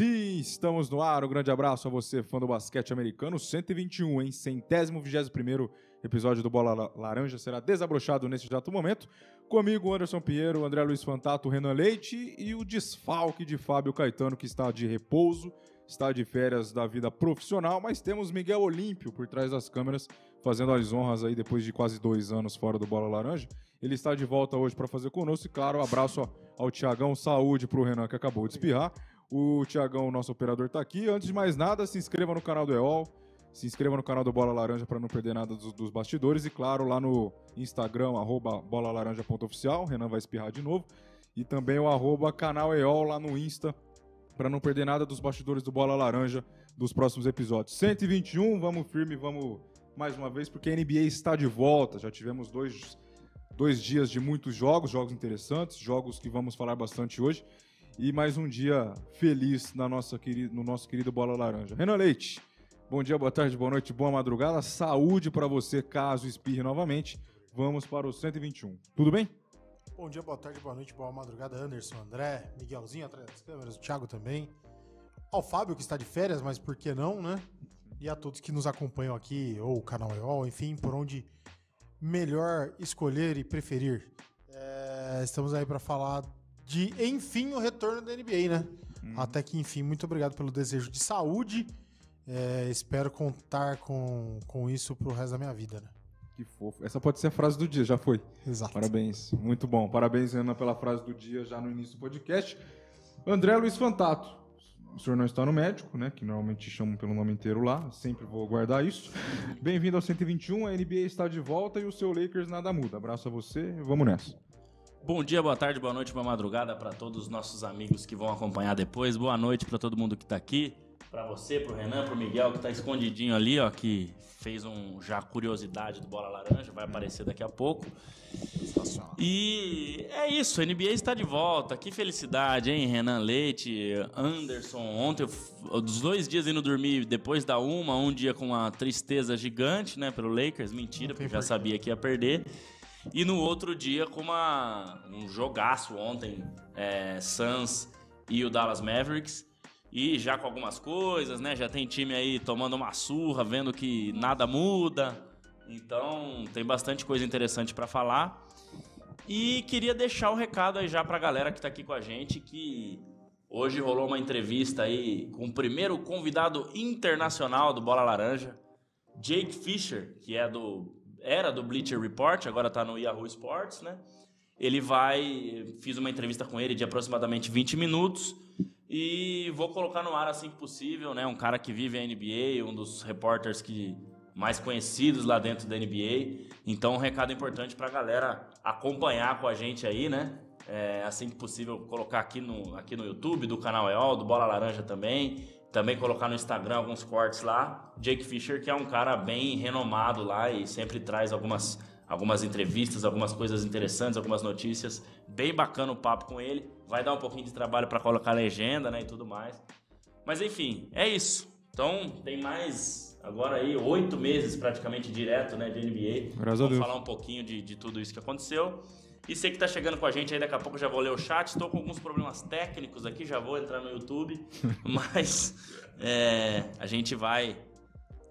Sim, estamos no ar. Um grande abraço a você, fã do basquete americano. 121, hein? Centésimo, vigésimo primeiro episódio do Bola La- Laranja será desabrochado nesse exato momento. Comigo, Anderson Pinheiro, André Luiz Fantato, Renan Leite e o desfalque de Fábio Caetano, que está de repouso, está de férias da vida profissional, mas temos Miguel Olímpio por trás das câmeras, fazendo as honras aí depois de quase dois anos fora do Bola Laranja. Ele está de volta hoje para fazer conosco e, claro, abraço ao- ao Tiagão, saúde para o Renan que acabou de espirrar. O Tiagão, nosso operador, está aqui. Antes de mais nada, se inscreva no canal do EOL, se inscreva no canal do Bola Laranja para não perder nada dos, dos bastidores e, claro, lá no Instagram, arroba bolalaranja.oficial, Renan vai espirrar de novo, e também o arroba canal EOL lá no Insta, para não perder nada dos bastidores do Bola Laranja dos próximos episódios. 121, vamos firme, vamos mais uma vez, porque a NBA está de volta. Já tivemos dois, dois dias de muitos jogos, jogos interessantes, jogos que vamos falar bastante hoje. E mais um dia feliz na nossa queri- no nosso querido Bola Laranja. Renan Leite, bom dia, boa tarde, boa noite, boa madrugada. Saúde para você caso espirre novamente. Vamos para o 121. Tudo bem? Bom dia, boa tarde, boa noite, boa madrugada, Anderson, André, Miguelzinho atrás das câmeras, o Thiago também. Ao Fábio, que está de férias, mas por que não, né? E a todos que nos acompanham aqui, ou o canal EOL, enfim, por onde melhor escolher e preferir. É, estamos aí para falar de, enfim, o retorno da NBA, né? Até que, enfim, muito obrigado pelo desejo de saúde. É, espero contar com, com isso pro resto da minha vida, né? Que fofo. Essa pode ser a frase do dia, já foi. Exato. Parabéns, muito bom. Parabéns, Renan, pela frase do dia já no início do podcast. André Luiz Fantato. O senhor não está no médico, né? Que normalmente te chamam pelo nome inteiro lá. Sempre vou guardar isso. Bem-vindo ao 121. A NBA está de volta e o seu Lakers nada muda. Abraço a você. Vamos nessa. Bom dia, boa tarde, boa noite, boa madrugada para todos os nossos amigos que vão acompanhar depois. Boa noite para todo mundo que tá aqui. Para você, pro Renan, pro Miguel que tá escondidinho ali, ó, que fez um já curiosidade do Bola Laranja, vai aparecer daqui a pouco. E é isso, a NBA está de volta. Que felicidade, hein, Renan Leite, Anderson. Ontem, eu dos dois dias indo dormir depois da uma, um dia com uma tristeza gigante, né, pelo Lakers. Mentira, porque já sabia que ia perder. E no outro dia com uma, um jogaço ontem, é, Suns e o Dallas Mavericks. E já com algumas coisas, né? Já tem time aí tomando uma surra, vendo que nada muda. Então tem bastante coisa interessante para falar. E queria deixar o recado aí já pra galera que tá aqui com a gente que hoje rolou uma entrevista aí com o primeiro convidado internacional do Bola Laranja, Jake Fisher, que é do era do Bleacher Report, agora tá no Yahoo Sports, né? Ele vai fiz uma entrevista com ele de aproximadamente 20 minutos e vou colocar no ar assim que possível, né? Um cara que vive a NBA, um dos repórteres que mais conhecidos lá dentro da NBA. Então, um recado importante pra galera acompanhar com a gente aí, né? É, assim que possível, colocar aqui no, aqui no YouTube, do canal EOL, do Bola Laranja também. Também colocar no Instagram alguns cortes lá. Jake Fisher, que é um cara bem renomado lá e sempre traz algumas, algumas entrevistas, algumas coisas interessantes, algumas notícias. Bem bacana o papo com ele. Vai dar um pouquinho de trabalho para colocar legenda né, e tudo mais. Mas enfim, é isso. Então tem mais agora aí oito meses praticamente direto né, de NBA. Graças a Vamos falar um pouquinho de, de tudo isso que aconteceu. E você que tá chegando com a gente aí, daqui a pouco eu já vou ler o chat. Estou com alguns problemas técnicos aqui, já vou entrar no YouTube. Mas é, a gente vai.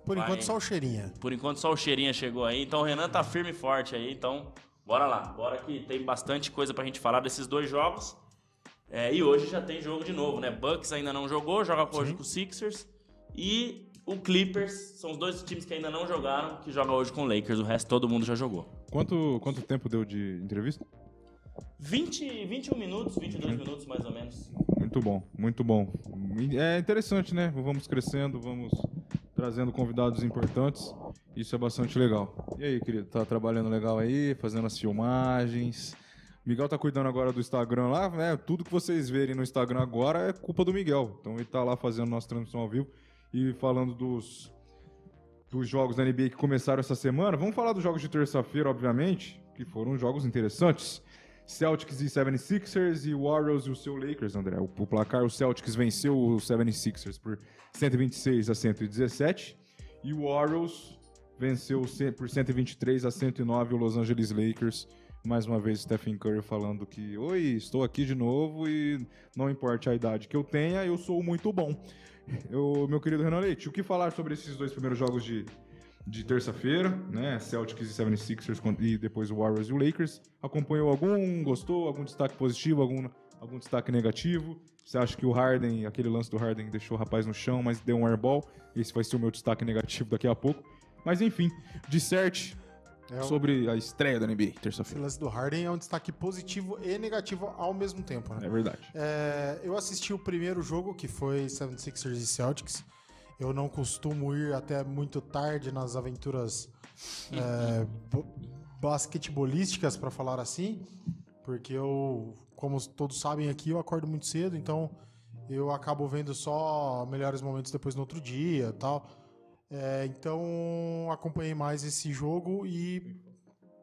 Por Vai. enquanto, só o cheirinha. Por enquanto só o cheirinha chegou aí. Então o Renan tá firme e forte aí. Então bora lá. Bora que tem bastante coisa pra gente falar desses dois jogos. É, e hoje já tem jogo de novo, né? Bucks ainda não jogou, joga hoje com o Sixers. E o Clippers são os dois times que ainda não jogaram, que jogam hoje com o Lakers. O resto todo mundo já jogou. Quanto, quanto tempo deu de entrevista? 20, 21 minutos, 22 minutos mais ou menos. Muito bom, muito bom. É interessante, né? Vamos crescendo, vamos trazendo convidados importantes. Isso é bastante legal. E aí, querido, tá trabalhando legal aí, fazendo as filmagens. Miguel tá cuidando agora do Instagram lá, né? Tudo que vocês verem no Instagram agora é culpa do Miguel. Então ele tá lá fazendo nossa transmissão ao vivo. E falando dos, dos jogos da NBA que começaram essa semana, vamos falar dos jogos de terça-feira, obviamente, que foram jogos interessantes. Celtics e 76ers e Warriors e o seu Lakers, André. O, o placar, o Celtics venceu o 76ers por 126 a 117 e o Warriors venceu ce- por 123 a 109 o Los Angeles Lakers. Mais uma vez, Stephen Curry falando que Oi, estou aqui de novo e não importa a idade que eu tenha, eu sou muito bom. Eu, meu querido Renan Leite, o que falar sobre esses dois primeiros jogos de, de terça-feira, né? Celtics e 76ers con- e depois o Warriors e o Lakers. Acompanhou algum? Gostou? Algum destaque positivo? Algum, algum destaque negativo? Você acha que o Harden, aquele lance do Harden deixou o rapaz no chão, mas deu um airball? Esse vai ser o meu destaque negativo daqui a pouco. Mas enfim, disserte É o- sobre a estreia da NBA, terça-feira. lance do Harden é um destaque positivo e negativo ao mesmo tempo, né? É verdade. É, eu assisti o primeiro jogo, que foi 76ers e Celtics. Eu não costumo ir até muito tarde nas aventuras é, bo- basquetebolísticas, para falar assim, porque eu, como todos sabem aqui, eu acordo muito cedo, então eu acabo vendo só melhores momentos depois no outro dia tal. É, então acompanhei mais esse jogo e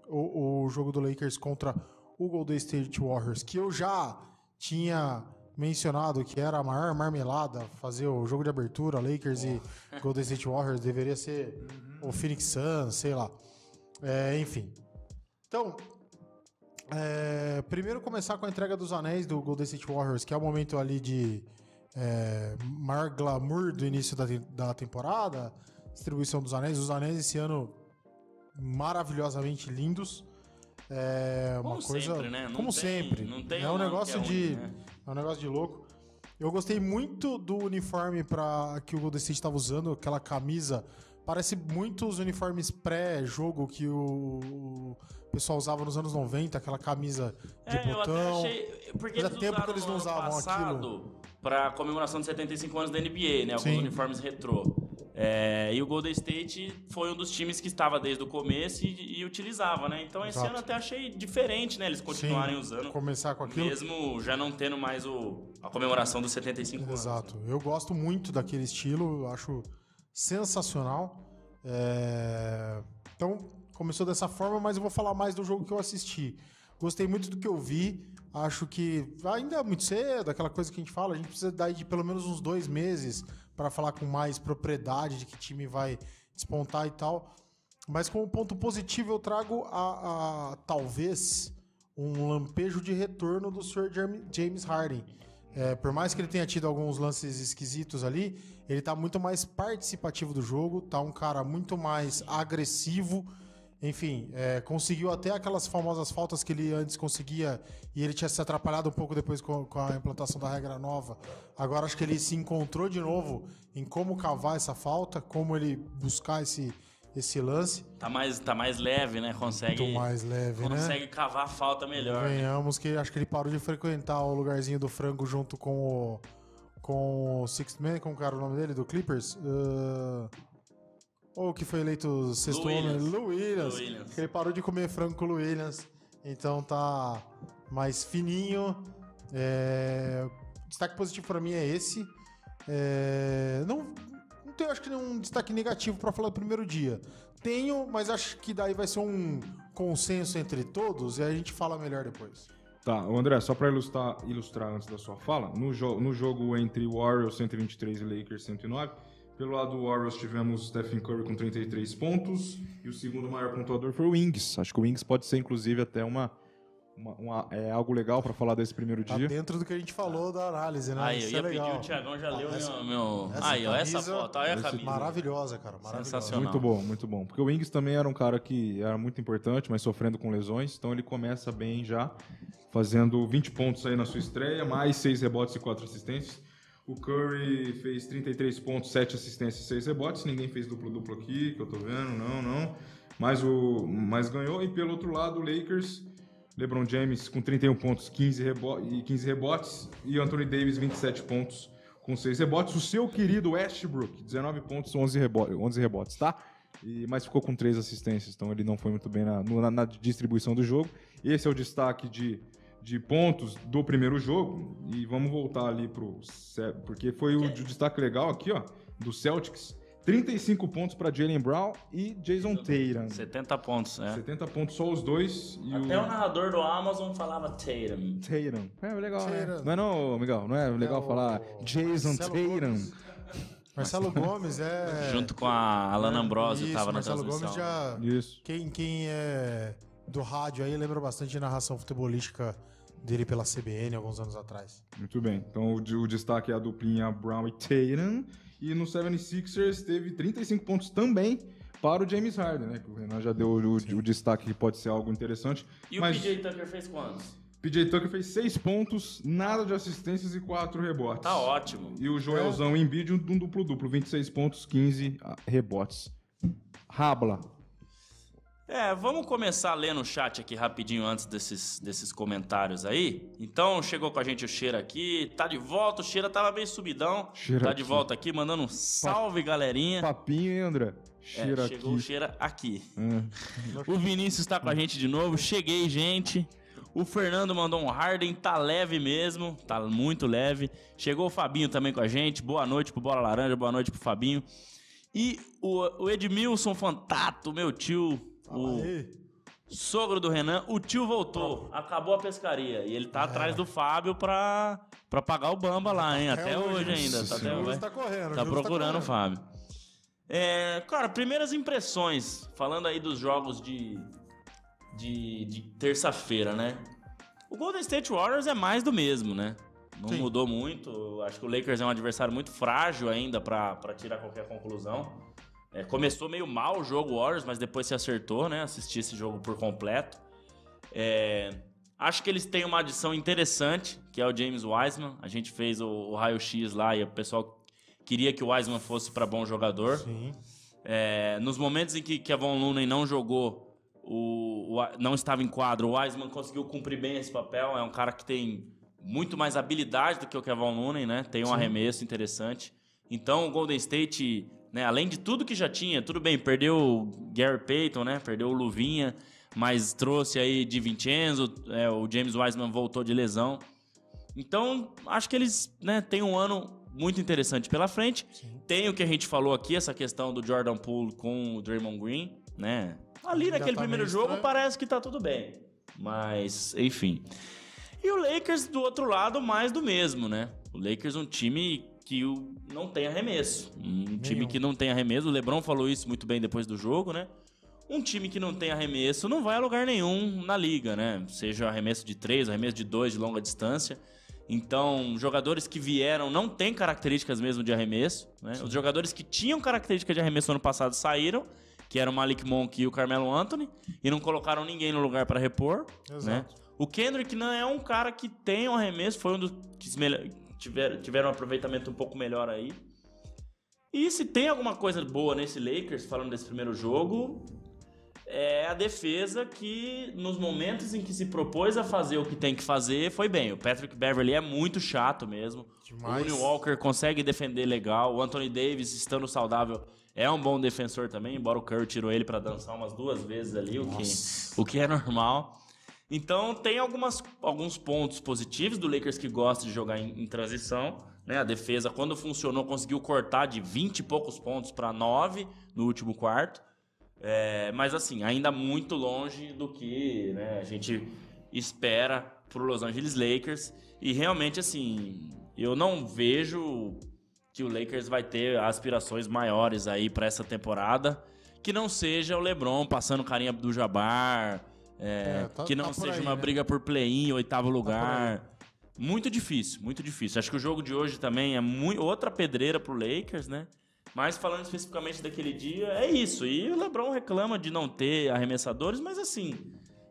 o, o jogo do Lakers contra o Golden State Warriors, que eu já tinha mencionado que era a maior marmelada fazer o jogo de abertura, Lakers e Golden State Warriors, deveria ser o Phoenix Suns, sei lá. É, enfim. Então, é, primeiro começar com a entrega dos anéis do Golden State Warriors, que é o momento ali de é, maior glamour do início da, da temporada, distribuição dos anéis. Os anéis esse ano maravilhosamente lindos. É uma Como coisa sempre, né? Como tem- sempre. não tem é um negócio é de ruim, né? é um negócio de louco. Eu gostei muito do uniforme para que o Golden State estava usando, aquela camisa. Parece muito os uniformes pré-jogo que o, pessoal usava nos anos 90, aquela camisa de É, botão. achei. Porque Fazia eles tempo que eles não usavam passado Pra comemoração de 75 anos da NBA, né? Alguns Sim. uniformes retrô. É, e o Golden State foi um dos times que estava desde o começo e, e utilizava, né? Então esse Exato. ano até achei diferente, né? Eles continuarem Sim, usando. Começar com aquilo. Mesmo já não tendo mais o, a comemoração dos 75 anos. Exato. Eu gosto muito daquele estilo, eu acho sensacional. É, Então, começou dessa forma, mas eu vou falar mais do jogo que eu assisti. Gostei muito do que eu vi. Acho que ainda é muito cedo, aquela coisa que a gente fala, a gente precisa daí de pelo menos uns dois meses para falar com mais propriedade de que time vai despontar e tal. Mas como ponto positivo eu trago a, a- talvez um lampejo de retorno do Sr. James Harden. É, por mais que ele tenha tido alguns lances esquisitos ali, ele tá muito mais participativo do jogo, tá um cara muito mais agressivo. Enfim, é, conseguiu até aquelas famosas faltas que ele antes conseguia e ele tinha se atrapalhado um pouco depois com, com a implantação da regra nova. Agora acho que ele se encontrou de novo em como cavar essa falta, como ele buscar esse, esse lance. Tá mais, tá mais leve, né? Consegue, Muito mais leve, né? consegue cavar a falta melhor. né? Venhamos que acho que ele parou de frequentar o lugarzinho do frango junto com o com o Sixth Man, como era o nome dele, do Clippers? Uh, ou que foi eleito sexto Lou homem, Williams. Lou Williams. Williams. Que ele parou de comer frango com o Williams, então tá mais fininho. É, Destaque positivo pra mim é esse. É, Não, não tenho acho que nenhum destaque negativo pra falar do primeiro dia. Tenho, mas acho que daí vai ser um consenso entre todos e a gente fala melhor depois. Tá, André, só pra ilustrar, ilustrar antes da sua fala, no, jo no jogo entre Warriors 123 e Lakers 109, pelo lado do Warriors tivemos Stephen Curry com 33 pontos e o segundo maior pontuador foi o Wings. Acho que o Wings pode ser inclusive até uma, uma- uma- é algo legal pra falar desse primeiro Tá dia. dentro do que a gente falou da análise, né? Aí, eu Isso ia é legal. pedir, o Thiagão já leu essa- meu. meu... essa Aí, ó, essa foto, olha a camisa. Maravilhosa, cara. Maravilhosa. Sensacional. Muito bom, muito bom. Porque o Wings também era um cara que era muito importante, mas sofrendo com lesões, então ele começa bem já, fazendo 20 pontos aí na sua estreia, mais 6 rebotes e 4 assistências. O Curry fez 33 pontos, 7 assistências e 6 rebotes. Ninguém fez duplo-duplo aqui, que eu tô vendo, não, não. Mas, o, mas ganhou. E pelo outro lado, o Lakers, LeBron James com 31 pontos 15 rebo e 15 rebotes. E Anthony Davis, 27 pontos com 6 rebotes. O seu querido Westbrook, 19 pontos, 11, rebo 11 rebotes, tá? E, mas ficou com 3 assistências, então ele não foi muito bem na, na- na distribuição do jogo. Esse é o destaque de, de pontos do primeiro jogo. E vamos voltar ali pro. Porque foi o, destaque legal aqui, ó, do Celtics. 35 pontos para Jalen Brown e Jason Tatum. 70 pontos, né? 70 pontos só os dois. E Até o o narrador do Amazon falava Tatum. Tatum. É legal, né? Tatum. Não é não, Miguel? Não é legal o falar Jason Marcelo Tatum? Gomes. Marcelo Gomes é. Junto com a Alana Ambrosio, Isso, tava na Marcelo transmissão. Gomes já. Isso. Quem, quem é do rádio aí lembra bastante de narração futebolística dele pela CBN alguns anos atrás. Muito bem. Então o, o destaque é a duplinha Brown e Tatum. E no 76ers teve 35 pontos também para o James Harden, né? Que o Renan já deu o, o destaque que pode ser algo interessante. E Mas o PJ Tucker fez quantos? PJ Tucker fez 6 pontos, nada de assistências e 4 rebotes. Tá ótimo. E o Joelzão em vídeo, um duplo-duplo, 26 pontos, 15 rebotes. Rabla. É, vamos começar lendo o chat aqui rapidinho antes desses, desses comentários aí. Então, chegou com a gente o Cheira aqui, tá de volta, o Cheira tava meio subidão. Cheira tá de aqui. volta aqui, mandando um salve, galerinha. Papinho, hein, André? É, Cheira chegou o aqui. Cheira aqui. É. O Vinícius tá com a gente de novo. Cheguei, gente. O Fernando mandou um Harden, tá leve mesmo, tá muito leve. Chegou o Fabinho também com a gente. Boa noite pro Bola Laranja, boa noite pro Fabinho. E o, o Edmilson Fantato, meu tio, o Aí, sogro do Renan, o tio voltou. Acabou a pescaria. E ele tá atrás do Fábio pra, pra pagar o bamba lá, hein? Até, hoje, ainda. Tá, até o hoje. Tá correndo. Tá Juros procurando o correndo. Fábio. É, cara, primeiras impressões. Falando aí dos jogos de, de, de terça-feira, né? O Golden State Warriors é mais do mesmo, né? Não Sim. mudou muito. Acho que o Lakers é um adversário muito frágil ainda pra pra tirar qualquer conclusão. É, começou meio mal o jogo Warriors, mas depois se acertou, né? Assisti esse jogo por completo. É, acho que eles têm uma adição interessante, que é o James Wiseman. A gente fez o, o raio-x lá e o pessoal queria que o Wiseman fosse para bom jogador. Sim. É, nos momentos em que Kevin Looney não jogou, o, o- não estava em quadro, o Wiseman conseguiu cumprir bem esse papel. É um cara que tem muito mais habilidade do que o Kevin Looney, né? Tem um arremesso interessante. Então o Golden State, né, além de tudo que já tinha, tudo bem, perdeu o Gary Payton, né? Perdeu o Luvinha, mas trouxe aí de Vincenzo, é, o James Wiseman voltou de lesão. Então, acho que eles né, têm um ano muito interessante pela frente. Tem o que a gente falou aqui, essa questão do Jordan Poole com o Draymond Green, né? Ali naquele tá primeiro jogo estranho. parece que tá tudo bem. Mas, enfim. E o Lakers, do outro lado, mais do mesmo, né? O Lakers é um time que o- não tem arremesso. Um time Nenhum. que não tem arremesso. O LeBron falou isso muito bem depois do jogo, né? Um time que não tem arremesso não vai a lugar nenhum na liga, né? Seja arremesso de três, arremesso de dois de longa distância. Então, jogadores que vieram não têm características mesmo de arremesso. Né? Os jogadores que tinham característica de arremesso ano passado saíram, que eram o Malik Monk e o Carmelo Anthony, e não colocaram ninguém no lugar para repor. Né? Exato. O Kendrick não é um cara que tem um arremesso, foi um dos que se melhor- tiver- tiveram um aproveitamento um pouco melhor aí. E se tem alguma coisa boa nesse Lakers, falando desse primeiro jogo, é a defesa que, nos momentos em que se propôs a fazer o que tem que fazer, foi bem. O Patrick Beverly é muito chato mesmo. Demais. O Looney Walker consegue defender legal. O Anthony Davis, estando saudável, é um bom defensor também, embora o Curry tirou ele pra dançar umas duas vezes ali, o que, o que é normal. Então tem algumas, alguns pontos positivos do Lakers que gosta de jogar em, em transição. Né? A defesa, quando funcionou, conseguiu cortar de 20 e poucos pontos para 9 no último quarto. É, mas assim, ainda muito longe do que né, a gente espera pro Los Angeles Lakers. E realmente, assim, eu não vejo que o Lakers vai ter aspirações maiores aí para essa temporada. Que não seja o LeBron passando carinha do Jabbar. É, É, tá- que não tá seja aí, uma né? briga por play-in, oitavo lugar. Muito difícil, muito difícil. Acho que o jogo de hoje também é mui- outra pedreira pro Lakers, né? Mas falando especificamente daquele dia, é isso. E o LeBron reclama de não ter arremessadores, mas assim,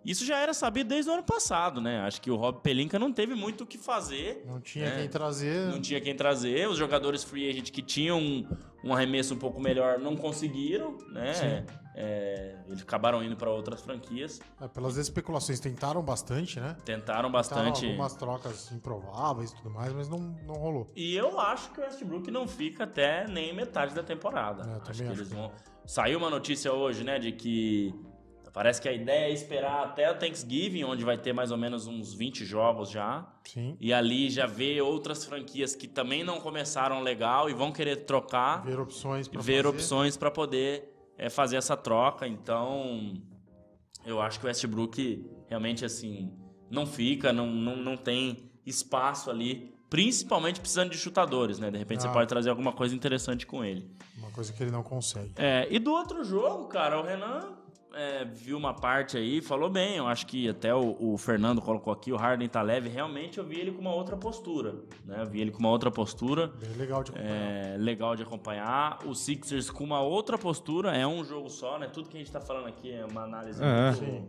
isso já era sabido desde o ano passado, né? Acho que o Rob Pelinka não teve muito o que fazer. Não tinha É. quem trazer. Não tinha quem trazer. Os jogadores free agent que tinham um, um arremesso um pouco melhor não conseguiram, né? É, eles acabaram indo para outras franquias. É, pelas especulações, tentaram bastante, né? Tentaram Tentaram bastante. algumas trocas improváveis e tudo mais, mas não, não rolou. E eu acho que o Westbrook não fica até nem metade da temporada. É, acho que acho eles que vão. Saiu uma notícia hoje, né, de que Parece que a ideia é esperar até o Thanksgiving, onde vai ter mais ou menos uns 20 jogos já. Sim. E ali já ver outras franquias que também não começaram legal e vão querer trocar, Ver opções pra ver fazer. opções para poder é, fazer essa troca. Então, eu acho que o Westbrook realmente assim não fica, não, não, não tem espaço ali, principalmente precisando de chutadores, né? De repente você Ah. pode trazer alguma coisa interessante com ele. Uma coisa que ele não consegue. É, e do outro jogo, cara, o Renan é, viu uma parte aí, falou bem. Eu acho que até o, o Fernando colocou aqui, o Harden tá leve. Realmente eu vi ele com uma outra postura, né? Eu vi ele com uma outra postura. Bem legal de acompanhar. É, legal de acompanhar. O Sixers com uma outra postura, é um jogo só, né? Tudo que a gente tá falando aqui é uma análise É. muito,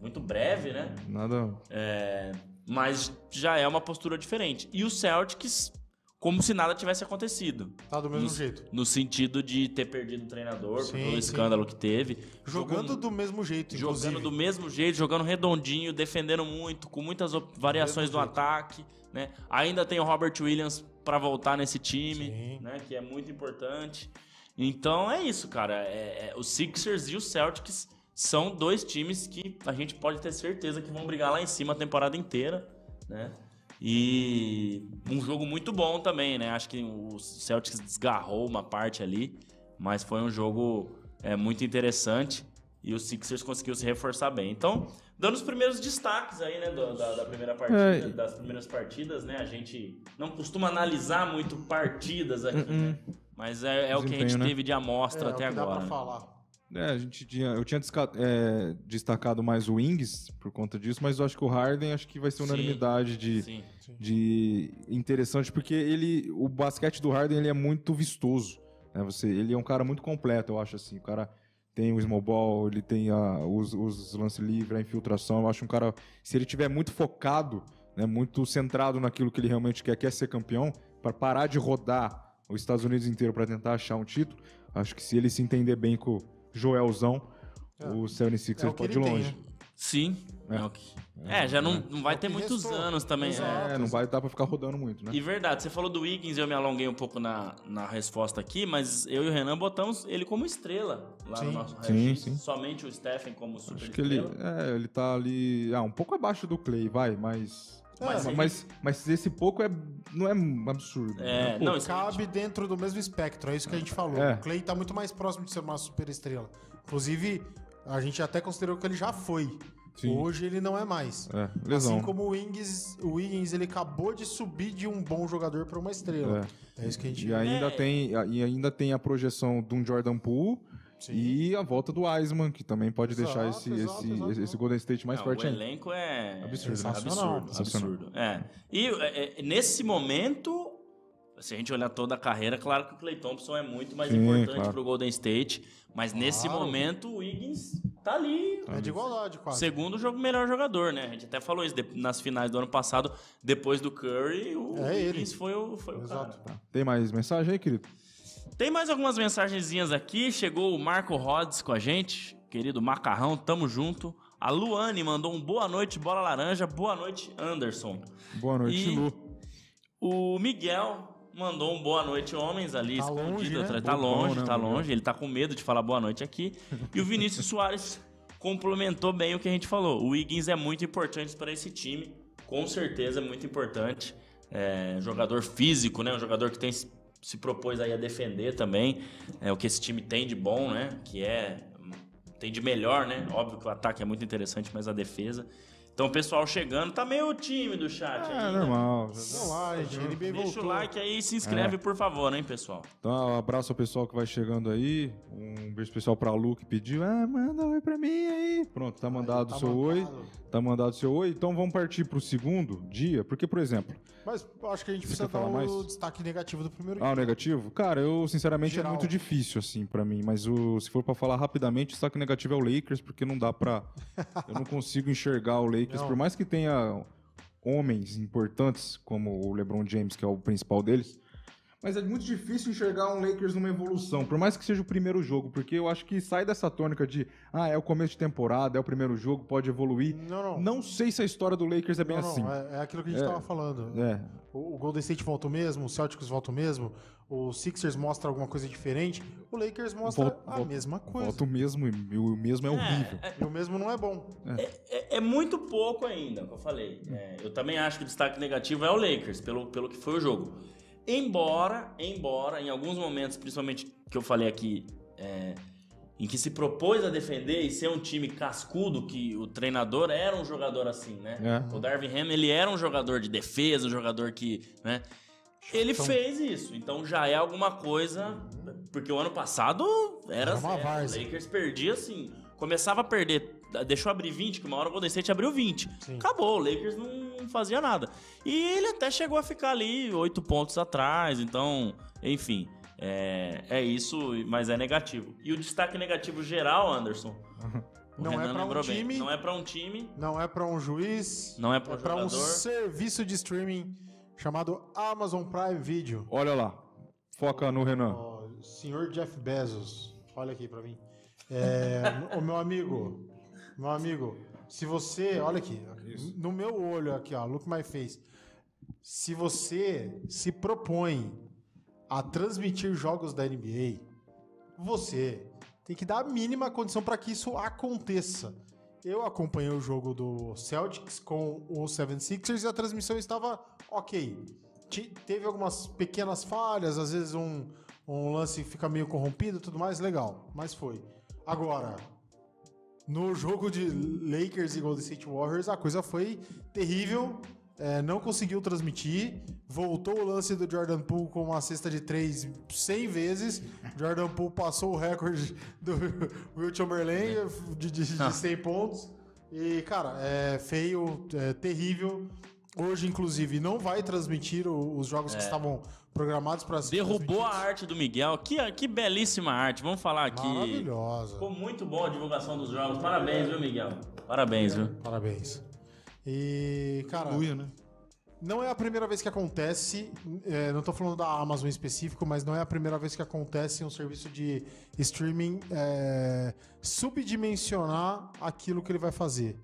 muito breve, né? Nada. É, mas já é uma postura diferente. E o Celtics, como se nada tivesse acontecido. Tá do mesmo no, jeito. No sentido de ter perdido o treinador, por Sim, todo o sim. escândalo que teve. Jogando Jogou- do mesmo jeito, jogando inclusive. do mesmo jeito, jogando redondinho, defendendo muito, com muitas variações no jeito. ataque, né? Ainda tem o Robert Williams para voltar nesse time, Sim. né? Que é muito importante. Então é isso, cara. É, é, os Sixers e os Celtics são dois times que a gente pode ter certeza que vão brigar lá em cima a temporada inteira, né? E um jogo muito bom também, né? Acho que o Celtics desgarrou uma parte ali, mas foi um jogo é, muito interessante e o Sixers conseguiu se reforçar bem. Então, dando os primeiros destaques aí, né, do- da, da primeira partida, É. das primeiras partidas, né? A gente não costuma analisar muito partidas aqui, né? Mas é, é o que a gente né? teve de amostra É, até é o que dá agora. pra né? falar. É, a gente tinha, eu tinha é, destacado mais o Wings por conta disso, mas eu acho que o Harden acho que vai ser Sim. unanimidade de, Sim. de interessante, porque ele, o basquete do Harden ele é muito vistoso. Né? Você, ele é um cara muito completo, eu acho assim. O cara tem o small ball, ele tem a, os, os lances livres, a infiltração. Eu acho um cara, se ele tiver muito focado, né, muito centrado naquilo que ele realmente quer, quer ser campeão, para parar de rodar os Estados Unidos inteiro para tentar achar um título, acho que se ele se entender bem com o Joelzão, É. o 76ers É o que pode ir ele tem, longe. né? Sim. É. É, que- É, já não, não vai É ter muitos restou. anos também. Exato. é. É, não vai dar para ficar rodando muito, né? E verdade, você falou do Wiggins, eu me alonguei um pouco na, na resposta aqui, mas eu e o Renan botamos ele como estrela lá Sim. no nosso Sim, sim. Somente o Stephen como super Acho que ele, é, ele tá ali, ah, um pouco abaixo do Clay, vai, mas Mas mas, ele- mas, esse pouco é não é um absurdo. É, né? não, isso Cabe dentro do mesmo espectro, é isso que a gente falou. É. O Clay tá muito mais próximo de ser uma super estrela. Inclusive, a gente até considerou que ele já foi. Sim. Hoje ele não é mais. É, lesão. Assim como o Wings, o Wiggins, ele acabou de subir de um bom jogador para uma estrela. É. isso que a gente E ainda É. tem e ainda tem a projeção de um Jordan Poole Sim. e a volta do Wiseman, que também pode Exato, deixar esse, exato, esse, exato. esse, esse Golden State mais Não, forte o ainda. elenco é Absurdo, né? Absurdo, absurdo. É. E é, é, nesse momento, se a gente olhar toda a carreira, claro que o Clay Thompson é muito mais Sim, importante claro. pro Golden State, mas nesse Claro. momento o Wiggins tá ali. É de igualdade, quase. Segundo jogo melhor jogador, né? A gente até falou isso de- nas finais do ano passado, depois do Curry, o É ele. Wiggins foi o, foi o Exato. cara. Tem mais mensagem aí, querido? Tem mais algumas mensagenzinhas aqui. Chegou o Marco Rods com a gente. Querido Macarrão, tamo junto. A Luane mandou um boa noite, bola laranja. Boa noite, Anderson. Boa noite, E- Lu. O Miguel mandou um boa noite, homens, ali Tá escondido longe, né? atrás. Tá longe, né, tá longe. Ele tá com medo de falar boa noite aqui. E o Vinícius Soares complementou bem o que a gente falou. O Wiggins é muito importante para esse time. Com certeza é muito importante. É, jogador físico, né? Um jogador que tem se- propôs aí a defender também. É o que esse time tem de bom, né? Que é tem de melhor, né? Óbvio que o ataque é muito interessante, mas a defesa. Então o pessoal chegando, tá meio tímido o chat É, aí. né? normal. Gente. NBA Deixa voltou. o like aí e se inscreve, por favor, hein, pessoal. Então, um abraço ao pessoal que vai chegando aí. Um beijo especial pra Lu que pediu. Ah, manda oi pra mim aí. Pronto, tá mandado o Tá seu oi. Tá mandado o seu oi. Então vamos partir pro segundo dia. Porque, por exemplo, Mas acho que a gente precisa quer dar falar o mais? destaque negativo do primeiro ah, o negativo? Cara, eu sinceramente Geral. é muito difícil assim pra mim. Mas o, se for pra falar rapidamente, o destaque negativo é o Lakers, porque não dá pra. eu não consigo enxergar o Lakers, Não. por mais que tenha homens importantes, como o LeBron James, que é o principal deles. Mas é muito difícil enxergar um Lakers numa evolução, por mais que seja o primeiro jogo, porque eu acho que sai dessa tônica de, ah, é o começo de temporada, é o primeiro jogo, pode evoluir. Não, não. Não sei se a história do Lakers é bem Não, não, assim. é, é aquilo que a gente É. tava falando. É. O, o Golden State volta o mesmo, o Celtics volta o mesmo, o Sixers mostra alguma coisa diferente, o Lakers mostra Volta- a volta- mesma coisa. Volta o mesmo e o mesmo é horrível. E o mesmo não é bom. É, é muito pouco ainda, como eu falei. É, eu também acho que o destaque negativo é o Lakers, pelo, pelo que foi o jogo. Embora, embora, em alguns momentos, principalmente que eu falei aqui, é, em que se propôs a defender e ser um time cascudo, que o treinador era um jogador assim, né? É. O Darvin Ham, ele era um jogador de defesa, um jogador que, né? Ele Então- fez isso, então já é alguma coisa, porque o ano passado era, Era uma várzea. O Lakers perdia assim, começava a perder, deixou abrir 20, que uma hora o Golden State abriu 20. Sim. Acabou, o Lakers não fazia nada. E ele até chegou a ficar ali oito pontos atrás, então, enfim, é, é isso, mas é negativo. E o destaque negativo geral, Anderson, o Não é pra um time- não é pra um time, Não é pra um juiz, não é pra um é um serviço de streaming chamado Amazon Prime Video. Olha lá. Foca no Renan. Ó, senhor Jeff Bezos, olha aqui pra mim. É, o meu amigo, meu amigo, se você, olha aqui, no meu olho aqui, ó, look my face. Se você se propõe a transmitir jogos da NBA, você tem que dar a mínima condição para que isso aconteça. Eu acompanhei o jogo do Celtics com o 76ers e a transmissão estava ok. Te- teve algumas pequenas falhas, às vezes um, um lance fica meio corrompido e tudo mais, legal, mas foi. Agora, no jogo de Lakers e Golden State Warriors, a coisa foi terrível. é, não conseguiu transmitir. Voltou o lance do Jordan Poole com uma cesta de três 100 vezes. Jordan Poole passou o recorde do Will Chamberlain de, de, de 100 pontos. E, cara, é feio, é terrível. Hoje, inclusive, não vai transmitir o- os jogos que estavam programados para ser Derrubou a arte do Miguel. Que, que belíssima arte. Vamos falar aqui. Maravilhosa. Ficou muito boa a divulgação dos jogos. Parabéns, viu, Miguel? Parabéns, viu? Parabéns. E, cara, né? não é a primeira vez que acontece, é, não tô falando da Amazon em específico, mas não é a primeira vez que acontece um serviço de streaming é, subdimensionar aquilo que ele vai fazer.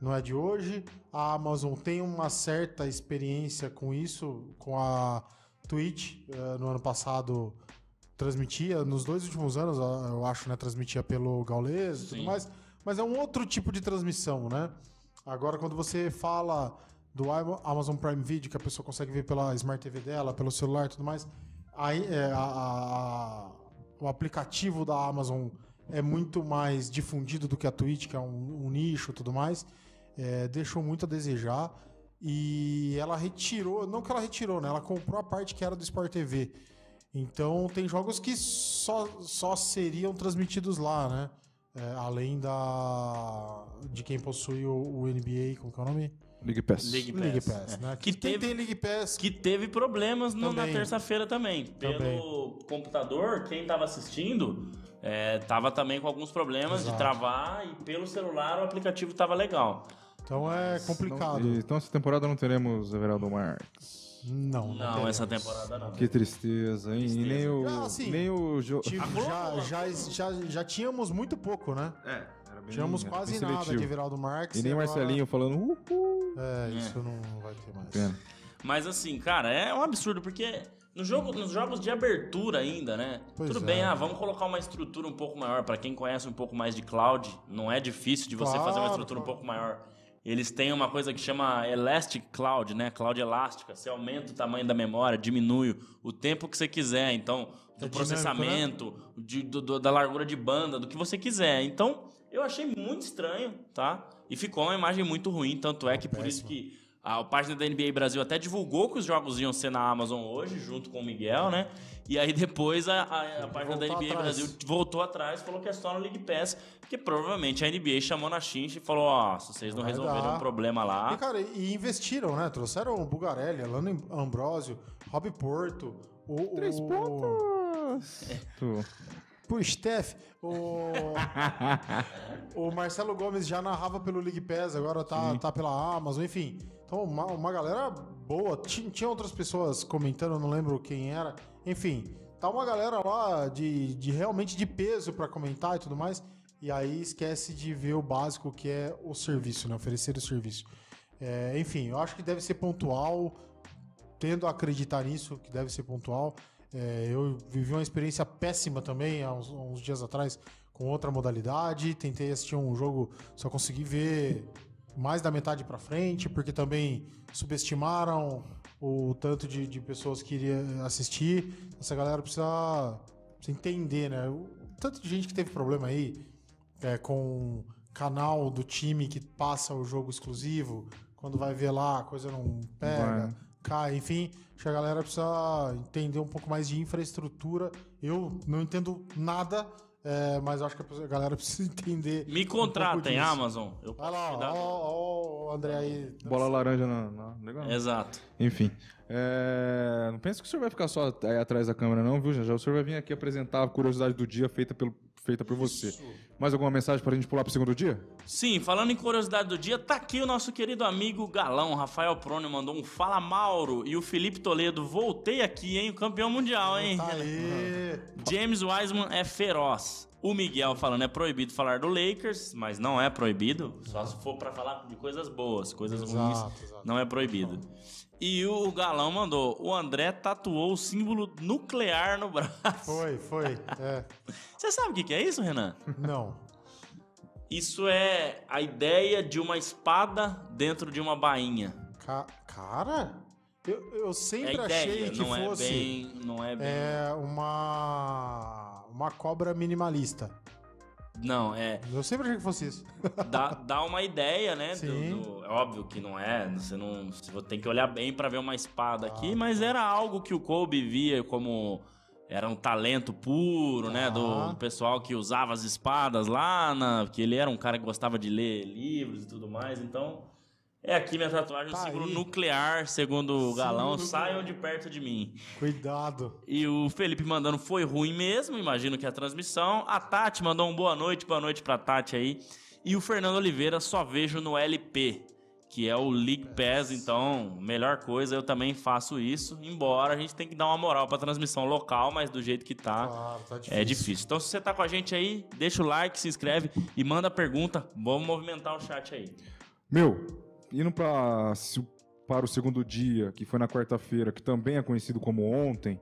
Não é de hoje. A Amazon tem uma certa experiência com isso, com a Twitch. é, no ano passado transmitia, nos dois últimos anos, eu acho, né? Transmitia pelo Gaules e tudo mais. Mas é um outro tipo de transmissão, né? Agora, quando você fala do Am- Amazon Prime Video, que a pessoa consegue ver pela Smart TV dela, pelo celular e tudo mais, aí, é, a- a- o aplicativo da Amazon é muito mais difundido do que a Twitch, que é um, um nicho e tudo mais. É, deixou muito a desejar. E ela retirou, não que ela retirou, né? Ela comprou a parte que era do Sport TV. Então tem jogos que só, só seriam transmitidos lá, né? É, além da de quem possui o, o NBA, como que é o nome? League Pass. League Pass. League Pass, é. né? Que Quem teve- tem League Pass Que teve problemas no- na terça-feira também. Pelo Também. computador, quem tava assistindo é, tava também com alguns problemas de Exato. travar e pelo celular o aplicativo tava legal. Então é complicado. Não- então essa temporada não teremos Everaldo Marques. Não, não, Não, essa temporada não. Que tristeza, hein? E nem o, Ah, sim. nem o jogo. Tipo, já, já, já, já tínhamos muito pouco, né? É, era bem, Tínhamos era quase bem nada seletivo. de Everaldo Marques. E nem o agora- Marcelinho falando, uhul. É, isso não vai ter mais. Pena. Mas assim, cara, é um absurdo, porque no jogo, nos jogos de abertura ainda, né? Pois Tudo é. bem, ah, vamos colocar uma estrutura um pouco maior. Pra quem conhece um pouco mais de cloud, não é difícil de você fazer uma Claro, estrutura um claro. pouco maior. Eles têm uma coisa que chama Elastic Cloud, né? Cloud elástica. Você aumenta o tamanho da memória, diminui o tempo que você quiser. Então, do É dinâmico, processamento, de- do- do- da largura de banda, do que você quiser. Então, eu achei muito estranho, tá? E ficou uma imagem muito ruim. Tanto é que por isso que a página da NBA Brasil até divulgou que os jogos iam ser na Amazon hoje, junto com o Miguel, né? E aí depois a, a- a página da NBA atrás. Brasil voltou atrás, falou que é só no League Pass, porque provavelmente a NBA chamou na chincha e falou, ó, se vocês não Vai resolverem dar. um problema lá... E, cara, e investiram, né? Trouxeram o Bugarelli, Alano Ambrosio, Rob Porto, o. Três o, pontos. Tu. Pô, Steph, o. o Marcelo Gomes já narrava pelo League Pass, agora tá, tá pela Amazon, enfim. Então, uma, uma galera boa. Tinha, tinha outras pessoas comentando, não lembro quem era. Enfim, tá uma galera lá de, de realmente de peso pra comentar e tudo mais. E aí esquece de ver o básico que é o serviço, né? Oferecer o serviço. É, enfim, eu acho que deve ser pontual, tendo a acreditar nisso, que deve ser pontual. É, eu vivi uma experiência péssima também há uns, uns dias atrás com outra modalidade. Tentei assistir um jogo, só consegui ver mais da metade pra frente, porque também subestimaram o tanto de, de pessoas que iria assistir. Essa galera precisa, precisa entender, né? O tanto de gente que teve problema aí é, com canal do time que passa o jogo exclusivo, quando vai ver lá, a coisa não pega, Vai. cai, enfim. Acho que a galera precisa entender um pouco mais de infraestrutura. Eu não entendo nada, é, mas acho que a galera precisa entender. Me um contratem, disso. Amazon. Eu Vai lá, ó, ó, ó, o André aí. Bola laranja na. na legal. Exato. Enfim. é, não pensa que o senhor vai ficar só aí atrás da câmera, não, viu? Já o senhor vai vir aqui apresentar a curiosidade do dia feita, pelo, feita por você. Mais alguma mensagem pra gente pular pro segundo dia? Sim, falando em curiosidade do dia, tá aqui o nosso querido amigo Galão, Rafael Prônio, mandou um Fala Mauro e o Felipe Toledo, voltei aqui, hein? O campeão mundial, hein? Tá aí. James Wiseman é feroz. O Miguel falando é proibido falar do Lakers, mas não é proibido, só se for pra falar de coisas boas, coisas ruins, Exato, exato. não é proibido. E o Galão mandou, o André tatuou o símbolo nuclear no braço. Foi, foi. É. Você sabe o que é isso, Renan? Não. Isso é a ideia de uma espada dentro de uma bainha. Ca- cara, eu, eu É sempre achei ideia, que não é fosse bem, não é bem. é, uma, uma cobra minimalista. Não, é Eu sempre achei que fosse isso. dá, dá uma ideia, né? do- Sim. do- é óbvio que não é, você não, você tem que olhar bem pra ver uma espada aqui, Ah, mas era algo que o Kobe via como era um talento puro, né, do, Ah. do pessoal que usava as espadas lá, na, que ele era um cara que gostava de ler livros e tudo mais, então é aqui minha tatuagem, um Tá símbolo aí. nuclear, segundo o galão, Símbolo saiam de perto de mim. Cuidado. E o Felipe mandando foi ruim mesmo, imagino que é a transmissão. A Tati mandou um boa noite, boa noite pra Tati aí. E o Fernando Oliveira só vejo no LP, que é o League Pass, então, melhor coisa, eu também faço isso. Embora a gente tenha que dar uma moral pra transmissão local, mas do jeito que tá, Claro, tá difícil. é difícil. Então, se você tá com a gente aí, deixa o like, se inscreve e manda pergunta. Vamos movimentar o chat aí. Meu, indo pra, para o segundo dia, que foi na quarta-feira, que também é conhecido como ontem,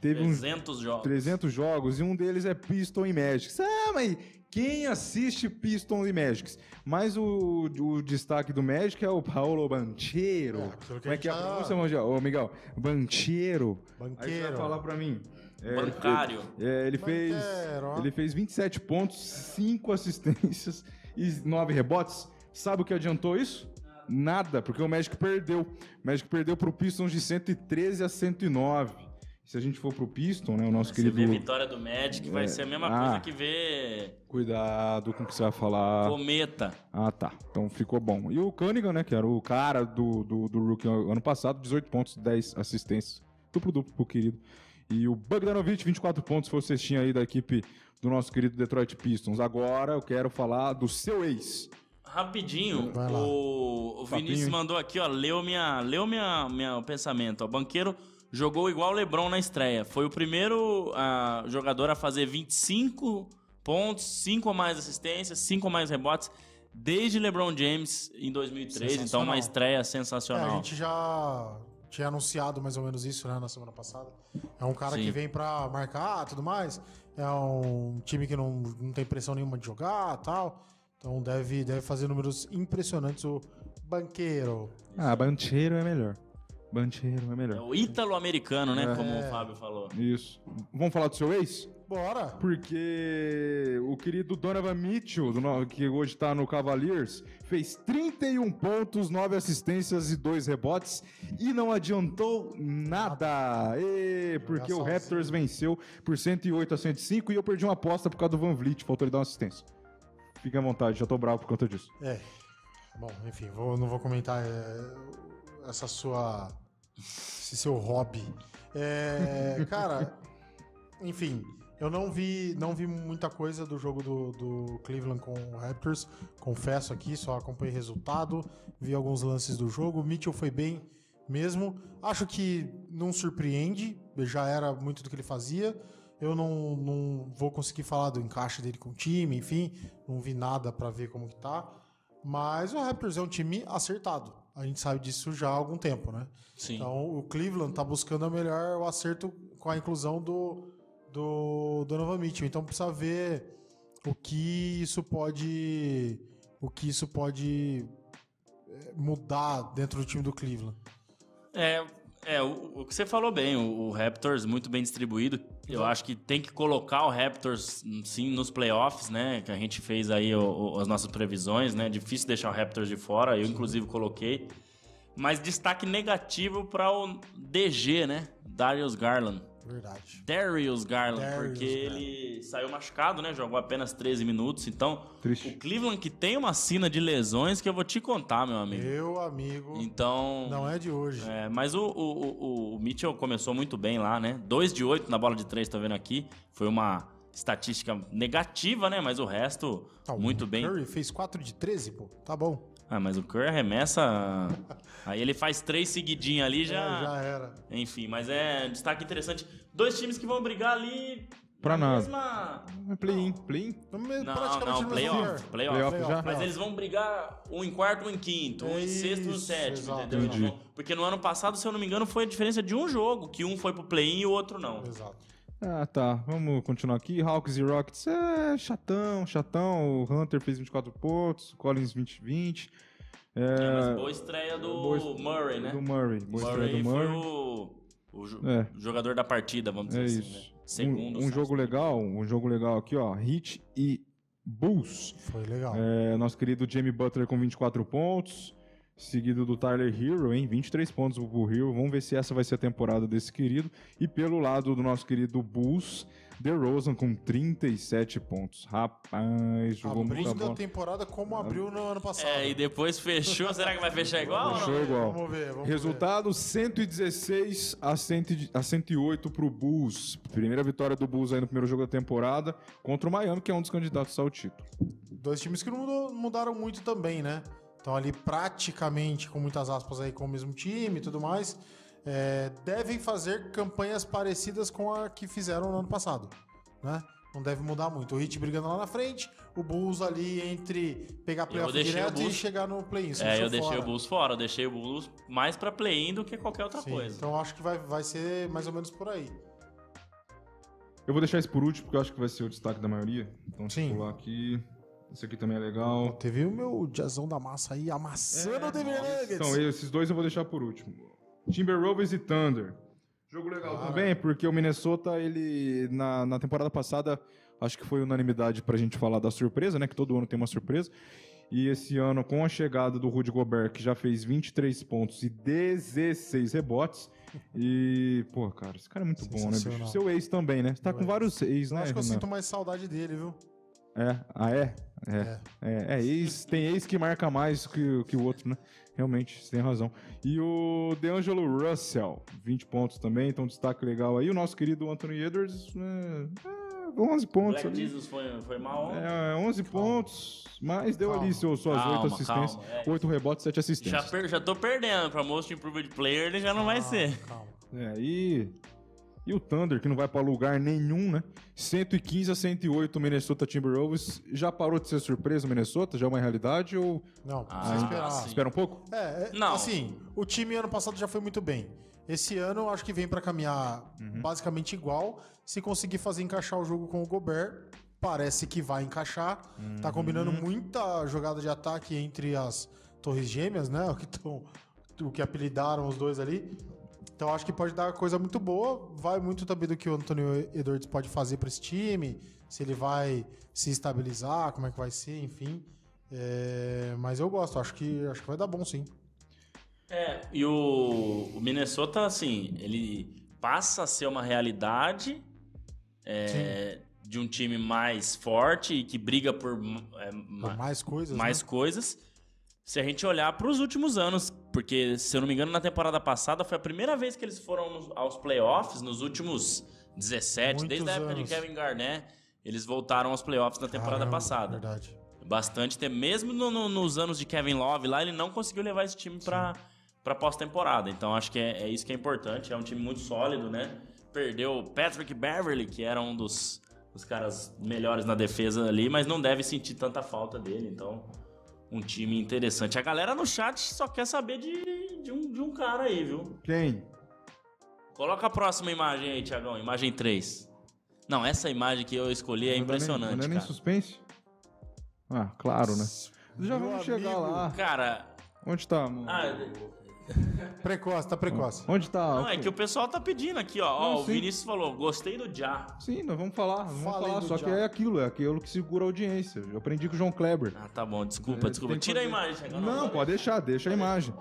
teve uns 300 jogos. 300 jogos e um deles é Piston e Magic. Ah, mas quem assiste Piston e Magic? Mas o, o destaque do Magic é o Paulo Banchero. É, Como é a que é a pronúncia, Miguel? Ô, Miguel, Banchero. Aí você Banqueiro. vai falar pra mim. É, ele Bancário. fez- é, ele fez, Banqueiro, ele fez 27 pontos, 5 assistências e 9 rebotes. Sabe o que adiantou isso? Nada, porque o Magic perdeu. O Magic perdeu pro Pistons de 113 a 109. Se a gente for pro Piston, né, o nosso Você vê a querido... vitória do Magic, vai É, ser a mesma ah. coisa que ver Cuidado com o que você vai falar. Cometa. Ah, tá. Então ficou bom. E o Cunningham, né, que era o cara do, do, do Rookie ano passado, 18 pontos, 10 assistências. Duplo-duplo pro querido. E o Bogdanovich, 24 pontos, foi o cestinho aí da equipe do nosso querido Detroit Pistons. Agora eu quero falar do seu ex. Rapidinho, o, o Vinícius mandou aqui, ó, leu minha, leu minha, minha pensamento. O banqueiro jogou igual o LeBron na estreia. Foi o primeiro ah, jogador a fazer 25 pontos, 5 ou mais assistências, 5 ou mais rebotes desde LeBron James em 2003. Então Sensacional. uma estreia É, a sensacional. gente já tinha anunciado mais ou menos isso, né, na semana passada. É um cara Sim. que vem pra marcar tudo mais. É um time que não, não tem pressão nenhuma de jogar tal. Então deve, deve fazer números impressionantes o banqueiro. Ah, Bancheiro é melhor. Bancheiro é É melhor. o ítalo-americano, né? É. Como o Fábio falou. Isso. Vamos falar do seu ex? Bora! Porque o querido Donovan Mitchell, que hoje tá no Cavaliers, fez 31 pontos, 9 assistências e 2 rebotes e não adiantou nada. E porque o. Raptors venceu por 108 a 105 e eu perdi uma aposta por causa do Van Vliet, faltou ele dar uma assistência. Fique à vontade, já tô bravo por conta disso. É. Bom, enfim, vou, não vou comentar é, essa sua. esse seu hobby. É, cara, enfim, eu não vi, não vi muita coisa do jogo do, do Cleveland com o Raptors, confesso aqui, só acompanhei resultado, vi alguns lances do jogo. O Mitchell foi bem, mesmo. Acho que não surpreende, já era muito do que ele fazia. Eu não, não vou conseguir falar do encaixe dele com o time, enfim, não vi nada pra ver como que tá. Mas o Raptors é um time acertado. A gente sabe disso já há algum tempo, né? Sim. Então o Cleveland tá buscando a melhor o acerto com a inclusão do do Donovan Mitchell. Então precisa ver o que isso pode o que isso pode eh, mudar dentro do time do Cleveland. É, é o, o que você falou bem, o, o Raptors muito bem distribuído. Eu acho que tem que colocar o Raptors, sim, nos playoffs, né? Que a gente fez aí o- as nossas previsões, né? Difícil deixar o Raptors de fora, eu inclusive coloquei. Mas destaque negativo para o DG, né? Darius Garland. Verdade. Darius Garland, Darius porque Garland. ele saiu machucado, né? Jogou apenas 13 minutos. Então, Triste. o Cleveland que tem uma sina de lesões que eu vou te contar, meu amigo. Meu amigo, Então. não é de hoje. É, mas o, o, o- o Mitchell começou muito bem lá, né? 2 de 8 na bola de 3, tá vendo aqui? Foi uma estatística negativa, né? Mas o resto, Tá, o muito bem. Curry fez 4 de 13, pô. Tá bom. Ah, mas o Curry arremessa. Aí ele faz três seguidinhos ali já. É, já era. Enfim, mas é destaque interessante. Dois times que vão brigar ali. Pra na nada. Mesma... É Play-in, play-in. Não, não, playoff. Playoff. Playoff já? Mas eles vão brigar um em quarto, um em quinto, um em sexto, um em sétimo, exato. entendeu? Entendi. Porque no ano passado, se eu não me engano, foi a diferença de um jogo, que um foi pro play-in e o outro não. Exato. Ah, tá. Vamos continuar aqui. Hawks e Rockets é chatão, chatão. O Hunter fez 24 pontos, o Collins 20, 20. É, É, mas boa estreia do boa est- Murray, né? do Murray. Boa estreia Murray do foi Murray. o, o jo- É. jogador da partida, vamos dizer É assim, isso. né? Segundo. um, um jogo legal, um jogo legal aqui, ó. Heat e Bulls. Foi legal. É, nosso querido Jamie Butler com 24 pontos. Seguido do Tyler Hero, hein? 23 pontos pro Hero. Vamos ver se essa vai ser a temporada desse querido. E pelo lado do nosso querido Bulls, DeRozan com 37 pontos. Rapaz, jogou muita Abrindo a bola. temporada como abriu no ano passado. É, e depois fechou. Será que vai fechar igual? ou não? Fechou igual. Vamos ver, vamos Resultado 116 a, 100, a 108 pro Bulls. Primeira vitória do Bulls aí no primeiro jogo da temporada contra o Miami, que é um dos candidatos ao título. ver. Dois times que não mudaram muito também, né? Estão ali praticamente, com muitas aspas aí, com o mesmo time e tudo mais. É, devem fazer campanhas parecidas com a que fizeram no ano passado, né? Não deve mudar muito. O Heat brigando lá na frente, o Bulls ali entre pegar playoff direto e Bulls- chegar no play-in. É, eu deixei fora. o Bulls fora. Eu deixei o Bulls mais pra play-in do que qualquer outra Sim, coisa. Então acho que vai, vai ser mais ou menos por aí. Eu vou deixar esse por último, porque eu acho que vai ser o destaque da maioria. Então, Sim. pular aqui. Esse aqui também é legal. Teve o meu jazzão da massa aí amassando o Denver Nuggets. Então, esses dois eu vou deixar por último. Timberwolves e Thunder. Jogo legal Cara. também, porque o Minnesota, ele, na, na temporada passada, acho que foi unanimidade pra gente falar da surpresa, né? Que todo ano tem uma surpresa. E esse ano, com a chegada do Rudy Gobert, que já fez 23 pontos e 16 rebotes. E, pô, cara, esse cara é muito bom, né, bicho? Seu ex também, né? Você tá Meu com ex. vários ex, Eu né? acho que eu sinto mais saudade dele, viu? É, ah, é? É. É. É, é, ex, tem ex que marca mais que, que o outro, né? Realmente, você tem razão. E o DeAngelo Russell, 20 pontos também, então destaque legal aí. O nosso querido Anthony Edwards, né, é, 11 pontos Black ali. Jesus foi, foi mal. É, 11 pontos, mas deu Calma. ali seu, suas Calma, 8 assistências. calma, é. 8 rebotes, 7 Já, assistências. per- já tô perdendo. Pra Most Improved Player ele já não vai ser. Calma. É, e, e o Thunder, que não vai pra lugar nenhum, né? 115 a 108 o Minnesota Timberwolves. Já parou de ser surpresa o Minnesota? Já é uma realidade ou Não, Ah, precisa esperar. sim. espera um pouco? É, é, Não. assim, o time ano passado já foi muito bem. Esse ano eu acho que vem pra caminhar Uhum. basicamente igual. Se conseguir fazer encaixar o jogo com o Gobert, parece que vai encaixar. Tá combinando Uhum. muita jogada de ataque entre as torres gêmeas, né? O que, tão, o que apelidaram os dois ali. Então acho que pode dar coisa muito boa. Vai muito também do que o Antônio Edwards pode fazer para esse time, se ele vai se estabilizar, como é que vai ser, enfim. É, mas eu gosto, acho que acho que vai dar bom sim. É, e o, o Minnesota, assim, ele passa a ser uma realidade é, de um time mais forte e que briga por é, Por mais coisas. mais né? coisas. Se a gente olhar para os últimos anos, porque se eu não me engano, na temporada passada foi a primeira vez que eles foram aos playoffs, nos últimos 17, Muitos desde a época anos. de Kevin Garnett, eles voltaram aos playoffs na temporada Caramba, passada. Verdade. Bastante tempo. Mesmo no- no- nos anos de Kevin Love lá, ele não conseguiu levar esse time para para pós-temporada. Então acho que é, é isso que é importante. É um time muito sólido, né? Perdeu o Patrick Beverly, que era um dos, dos caras melhores na defesa ali, mas não deve sentir tanta falta dele. Então, um time interessante. A galera no chat só quer saber de, de, um, de um cara aí, viu? Quem? Coloca a próxima imagem aí, Tiagão. Imagem 3. Não, essa imagem que eu escolhi é Não dá nem- impressionante, Não é nem suspense? Ah, claro, né? Já Meu vamos chegar amigo. lá. Cara, Onde tá, mano? ah, Precoce, tá precoce. Onde tá? não, é que o pessoal tá pedindo aqui, ó. Ó, Não, o sim. Vinícius falou, gostei do Já. Sim, nós vamos falar, vamos Falem falar. Só que diabo. é aquilo, é aquilo que segura a audiência. Eu aprendi com o João Kleber. Ah, tá bom, desculpa, É, desculpa. que Tira a imagem, Tiagão. Não, pode deixar, deixa a imagem.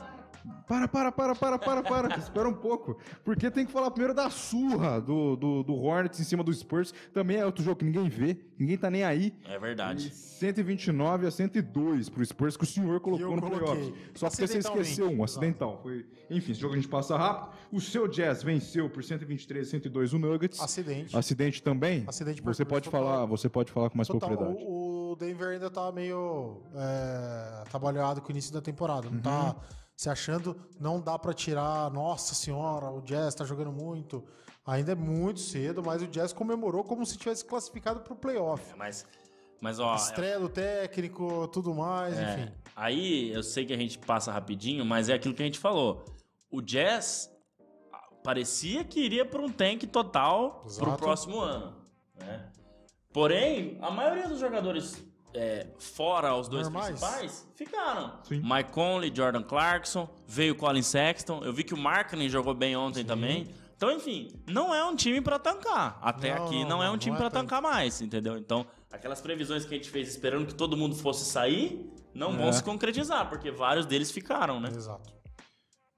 Para, para, para, para, para, para. Espera um pouco. Porque tem que falar primeiro da surra do, do, do Hornets em cima do Spurs. Também é outro jogo que ninguém vê, ninguém tá nem aí. É E verdade. 129 a 102 pro Spurs que o senhor colocou no playoff. Só porque você esqueceu um, acidental. Foi... Enfim, esse jogo a gente passa rápido. O seu Jazz venceu por 123 a 102 o Nuggets. Acidente. Acidente também? Acidente de você pode total. falar, você pode falar com mais Total, propriedade. o, o Denver ainda tá meio é, trabalhado com o início da temporada. Não tá Uhum. Se achando, não dá pra tirar, nossa senhora, o Jazz tá jogando muito. Ainda é muito cedo, mas o Jazz comemorou como se tivesse classificado pro playoff. É, Mas, mas ó, Estreia do técnico, tudo mais, é, enfim. aí eu sei que a gente passa rapidinho, mas é aquilo que a gente falou. O Jazz ah, parecia que iria para um tank total pro Exato. próximo ano, né? Porém, a maioria dos jogadores é, fora os dois Normais. principais ficaram. Sim. Mike Conley, Jordan Clarkson, veio Colin Sexton. Eu vi que o Markkinen jogou bem ontem também. Então, enfim, não é um time pra tancar. Até Não, aqui não, é não, um time é pra tanto. tancar mais, entendeu? Então, aquelas previsões que a gente fez esperando que todo mundo fosse sair, não vão É. se concretizar, porque vários deles ficaram, né? Exato.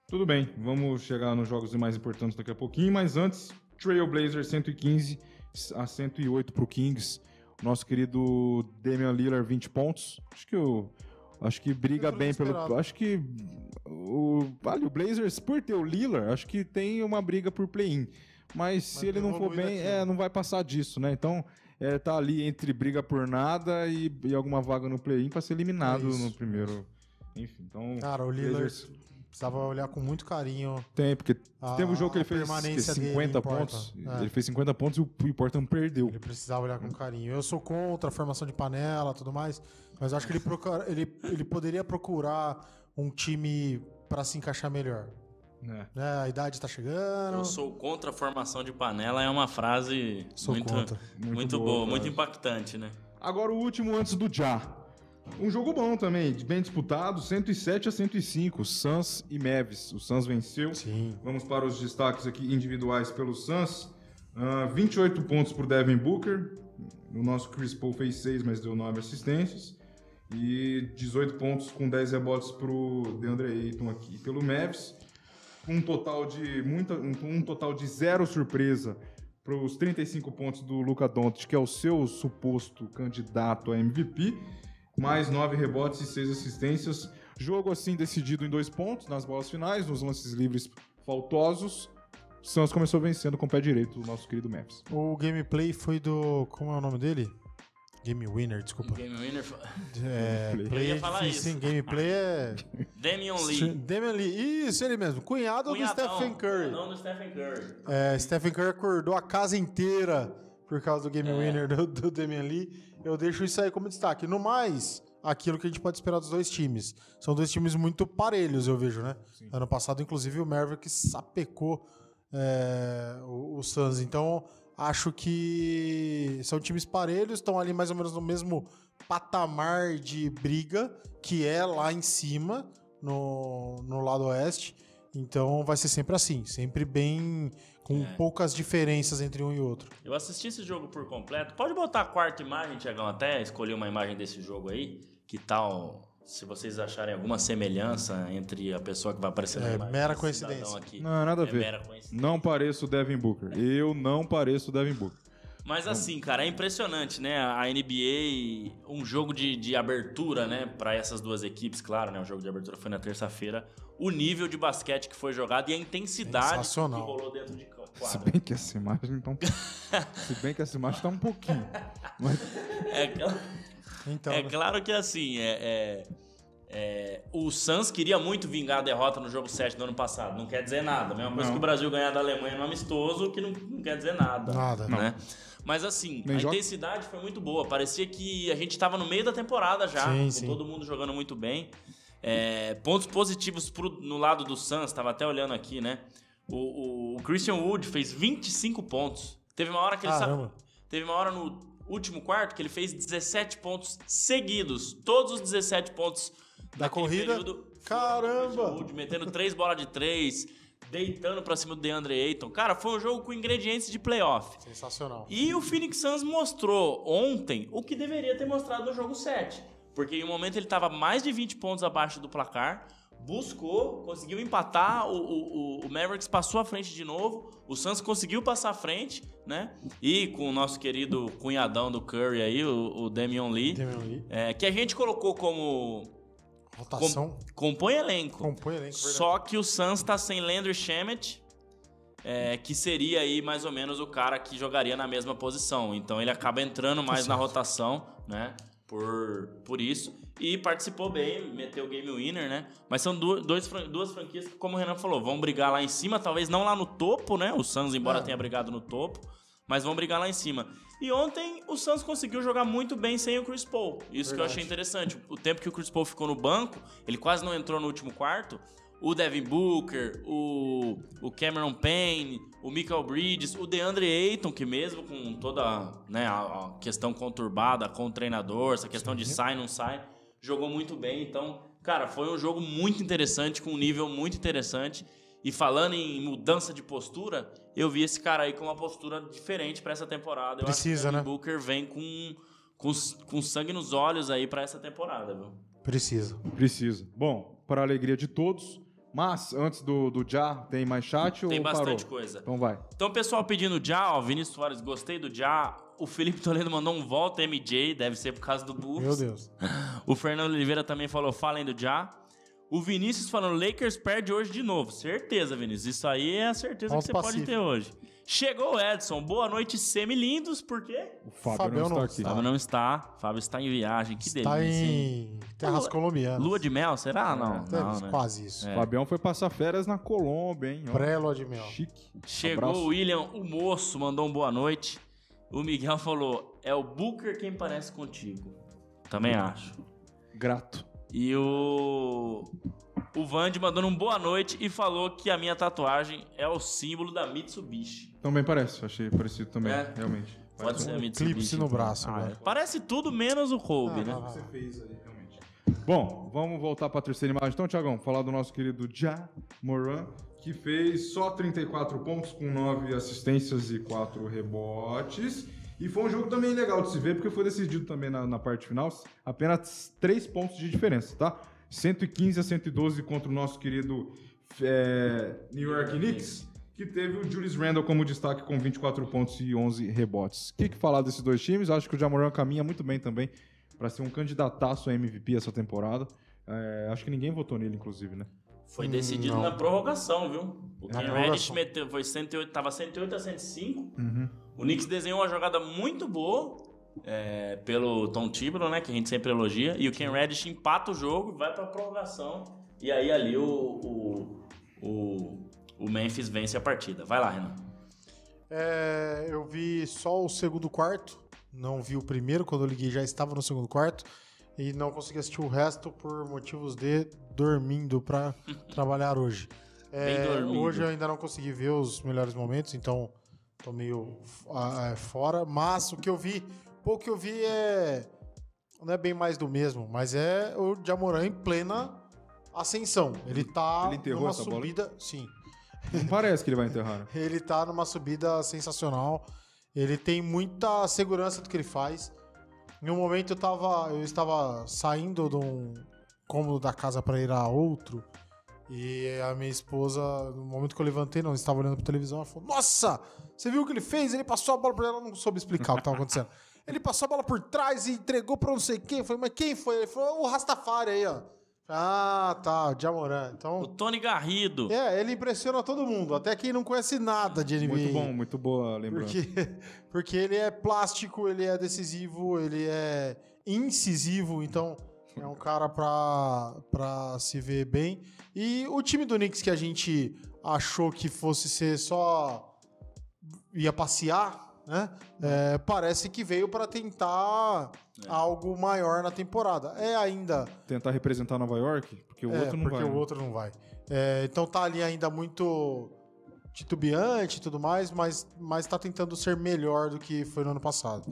Tudo bem, vamos chegar nos jogos mais importantes daqui a pouquinho, mas antes, Trailblazers 115 a 108 pro Kings. Nosso querido Damian Lillard 20 pontos. Acho que o acho que briga bem pelo acho que o vale o Blazers por ter o Lillard, acho que tem uma briga por play-in. Mas se ele não for bem, é, não vai passar disso, né? Então, é, tá ali entre briga por nada e, e alguma vaga no play-in para ser eliminado É no primeiro. Enfim, então Cara, o Lillard Blazers precisava olhar com muito carinho. tem, porque A- teve um jogo que ele fez permanência que, dele 50 importa. pontos. É. Ele fez 50 pontos e o, e o Portland perdeu. Ele precisava olhar com carinho. Eu sou contra a formação de panela e tudo mais, mas eu acho que ele, procura- ele, ele poderia procurar um time pra se encaixar melhor. né? Né? A idade tá chegando. Eu sou contra a formação de panela, é uma frase Sou muito, contra. Muito muito, boa, boa, muito impactante, né? Agora o último antes do Já. Um jogo bom também, bem disputado, 107 a 105, Suns e Mavs. O Suns venceu. Sim. Vamos para os destaques aqui individuais pelo Suns. Ah, 28 pontos por Devin Booker. O nosso Chris Paul fez 6, mas deu 9 assistências. E 18 pontos com 10 rebotes para o DeAndre Ayton aqui pelo Mavs. Um total de muita, um, um total de zero surpresa para os 35 pontos do Luca Doncic, que é o seu suposto candidato a MVP. Mais 9 rebotes e 6 assistências. Jogo assim decidido em dois pontos nas bolas finais, nos lances livres faltosos. O Suns começou vencendo com o pé direito o nosso querido Memphis. O gameplay foi do. Como é o nome dele? Game Winner, desculpa. Game winner. É, Gameplay. play Eu ia é falar difícil, isso. hein? Gameplay é. Damian Lee. Damian Lee. Isso, ele mesmo. Cunhado Cunhadão, do Stephen Curry. cunhadão do Stephen Curry. É, Stephen Curry acordou a casa inteira por causa do É. game winner do, do Damian Lee. Eu deixo isso aí como destaque. No mais, aquilo que a gente pode esperar dos dois times. São dois times muito parelhos, eu vejo, né? Ano passado, inclusive, o Mavericks sapecou é, o, o Suns. Então, acho que são times parelhos, estão ali mais ou menos no mesmo patamar de briga, que é lá em cima, no, no lado oeste. Então vai ser sempre assim, sempre bem com É. poucas diferenças entre um e outro. Eu assisti esse jogo por completo. Pode botar a quarta imagem, Tiagão, até escolher uma imagem desse jogo aí. Que tal, se vocês acharem alguma semelhança entre a pessoa que vai aparecer na É, imagem mera coincidência. Aqui. Não, nada a É ver. mera coincidência. Não pareço o Devin Booker. Eu não pareço o Devin Booker. Mas assim, cara, é impressionante, né? A NBA, um jogo de, de abertura, né? Pra essas duas equipes, claro, né? O jogo de abertura foi na terça-feira. O nível de basquete que foi jogado e a intensidade que Sensacional. rolou dentro de Se quadra. bem que essa imagem então. Se bem que essa imagem tá um pouquinho. Mas É, cl- Então, é né? claro que assim, é, é, É, o Suns queria muito vingar a derrota no jogo 7 do ano passado. Não quer dizer nada. A mesma coisa Não. que o Brasil ganhar da Alemanha no amistoso, que não, não quer dizer nada. Nada. Né? Mas assim, Nem a joga. intensidade foi muito boa. Parecia que a gente estava no meio da temporada já, Sim, com sim. todo mundo jogando muito bem. É, pontos positivos pro- no lado do Suns, estava até olhando aqui, né? O, o- Christian Wood fez 25 pontos. Teve uma hora que ele sa- Caramba. Teve uma hora no último quarto que ele fez 17 pontos seguidos. Todos os 17 pontos Da corrida? período Caramba! Wood, metendo três bolas de três, deitando pra cima do DeAndre Ayton. Cara, foi um jogo com ingredientes de playoff. Sensacional. E o Phoenix Suns mostrou ontem o que deveria ter mostrado no jogo 7. Porque em um momento ele estava mais de 20 pontos abaixo do placar, buscou, conseguiu empatar, o, o, o Mavericks passou à frente de novo, o Suns conseguiu passar à frente, né? E com o nosso querido cunhadão do Curry aí, o, o Damian Lee, Damian Lee. é, que a gente colocou como Rotação. compõe elenco. Compõe elenco, verdade. Só que o Suns tá sem Landry Shamet, é, que seria aí mais ou menos o cara que jogaria na mesma posição. Então ele acaba entrando mais na rotação, né? Por, por isso. E participou bem, meteu o game winner, né? Mas são du- dois, fran- duas franquias que, como o Renan falou, vão brigar lá em cima, talvez não lá no topo, né? O Suns, embora É. tenha brigado no topo, mas vão brigar lá em cima. E ontem o Suns conseguiu jogar muito bem sem o Chris Paul. Isso que eu Verdade. achei interessante. O tempo que o Chris Paul ficou no banco, ele quase não entrou no último quarto. O Devin Booker, o, o Cameron Payne, o Michael Bridges, o DeAndre Ayton, que mesmo com toda né, a, a questão conturbada com o treinador, essa questão de sai, não sai, jogou muito bem. Então, cara, foi um jogo muito interessante, com um nível muito interessante. E falando em mudança de postura, eu vi esse cara aí com uma postura diferente pra essa temporada. Eu Precisa, acho que o né? Devin Booker vem com, com, com sangue nos olhos aí pra essa temporada, viu? Precisa. Precisa. Bom, para a alegria de todos. Mas, antes do, do Já, tem mais chat Tem ou bastante parou? coisa. Então vai. Então, o pessoal pedindo Já, ó, Vinícius Soares, gostei do Já. O Felipe Toledo mandou um volta MJ, deve ser por causa do Bulls. Meu Deus. O Fernando Oliveira também falou, falem do Já. O Vinícius falando, Lakers perde hoje de novo. Certeza, Vinícius. Isso aí é a certeza Ponto que você pode pacífico. ter hoje. Chegou o Edson. Boa noite, semi-lindos. Por quê? O Fábio Fabião não está não aqui. Fábio não está. Fábio está em viagem. Que Está delícia, em terras Lua- colombianas. Lua de mel, será? Não, Deve- não, né? Quase isso. É. Fabião foi passar férias na Colômbia, hein? Pré-lua de mel. Chique. Chegou Abraço. o William, o moço, mandou um boa noite. O Miguel falou: é o Booker quem parece contigo. Também acho. Grato. E o. O Vande mandou um boa noite e falou que a minha tatuagem é o símbolo da Mitsubishi. Também parece. Achei parecido também, É. realmente. Pode ser a Um Mitsubishi. eclipse no braço Ah, agora. é. Parece tudo menos o Kobe, Ah, né? vai. Você fez aí, realmente. Bom, vamos voltar para a terceira imagem. Então, Tiagão, falar do nosso querido Ja Moran, que fez só 34 pontos com 9 assistências e 4 rebotes. E foi um jogo também legal de se ver, porque foi decidido também na, na parte final. Apenas 3 pontos de diferença, tá? 115 a 112 contra o nosso querido é, New York Knicks, que teve o Julius Randle como destaque com 24 pontos e 11 rebotes. O que, que falar desses dois times? Acho que o Jamoran caminha muito bem também para ser um candidataço a MVP essa temporada. É, acho que ninguém votou nele, inclusive, né? Foi decidido não. na prorrogação, viu? O prorrogação. Reddish meteu, foi 108, tava 108 a 105. Uhum. O Knicks desenhou uma jogada muito boa é, pelo Tom Thibodeau, né? Que a gente sempre elogia. E o Ken Reddish empata o jogo, vai pra prorrogação. E aí ali o, o, o, o Memphis vence a partida. Vai lá, Renan. É, eu vi só o segundo quarto, não vi o primeiro, quando eu liguei já estava no segundo quarto, e não consegui assistir o resto por motivos de dormindo para trabalhar hoje. É, hoje eu ainda não consegui ver os melhores momentos, então tô meio ah, é, fora, mas o que eu vi, pouco que eu vi é não é bem mais do mesmo, mas é o Jamoran em plena ascensão. Ele tá Ele enterrou numa essa bola, subida, sim. Não parece que ele vai enterrar, né? Ele tá numa subida sensacional. Ele tem muita segurança do que ele faz. Em um momento eu tava, eu estava saindo de um cômodo da casa para ir a outro. E a minha esposa, no momento que eu levantei, não estava olhando pra televisão, ela falou: Nossa, você viu o que ele fez? Ele passou a bola pra ela, não soube explicar o que estava acontecendo. Ele passou a bola por trás e entregou pra não sei quem. Falei, mas quem foi? Ele falou: O Rastafari aí, ó. Ah, tá, o Jamoran. Então. O Tony Garrido. É, ele impressiona todo mundo, até quem não conhece nada de NBA. Muito bom, muito boa lembrança. Porque, porque ele é plástico, ele é decisivo, ele é incisivo, então É um cara pra, pra se ver bem. E o time do Knicks que a gente achou que fosse ser só. Ia passear, né? É, parece que veio pra tentar algo maior na temporada. É ainda. Tentar representar Nova York, porque o é, outro não porque vai. o né? outro não vai. É, então tá ali ainda muito titubeante e tudo mais, mas, mas tá tentando ser melhor do que foi no ano passado.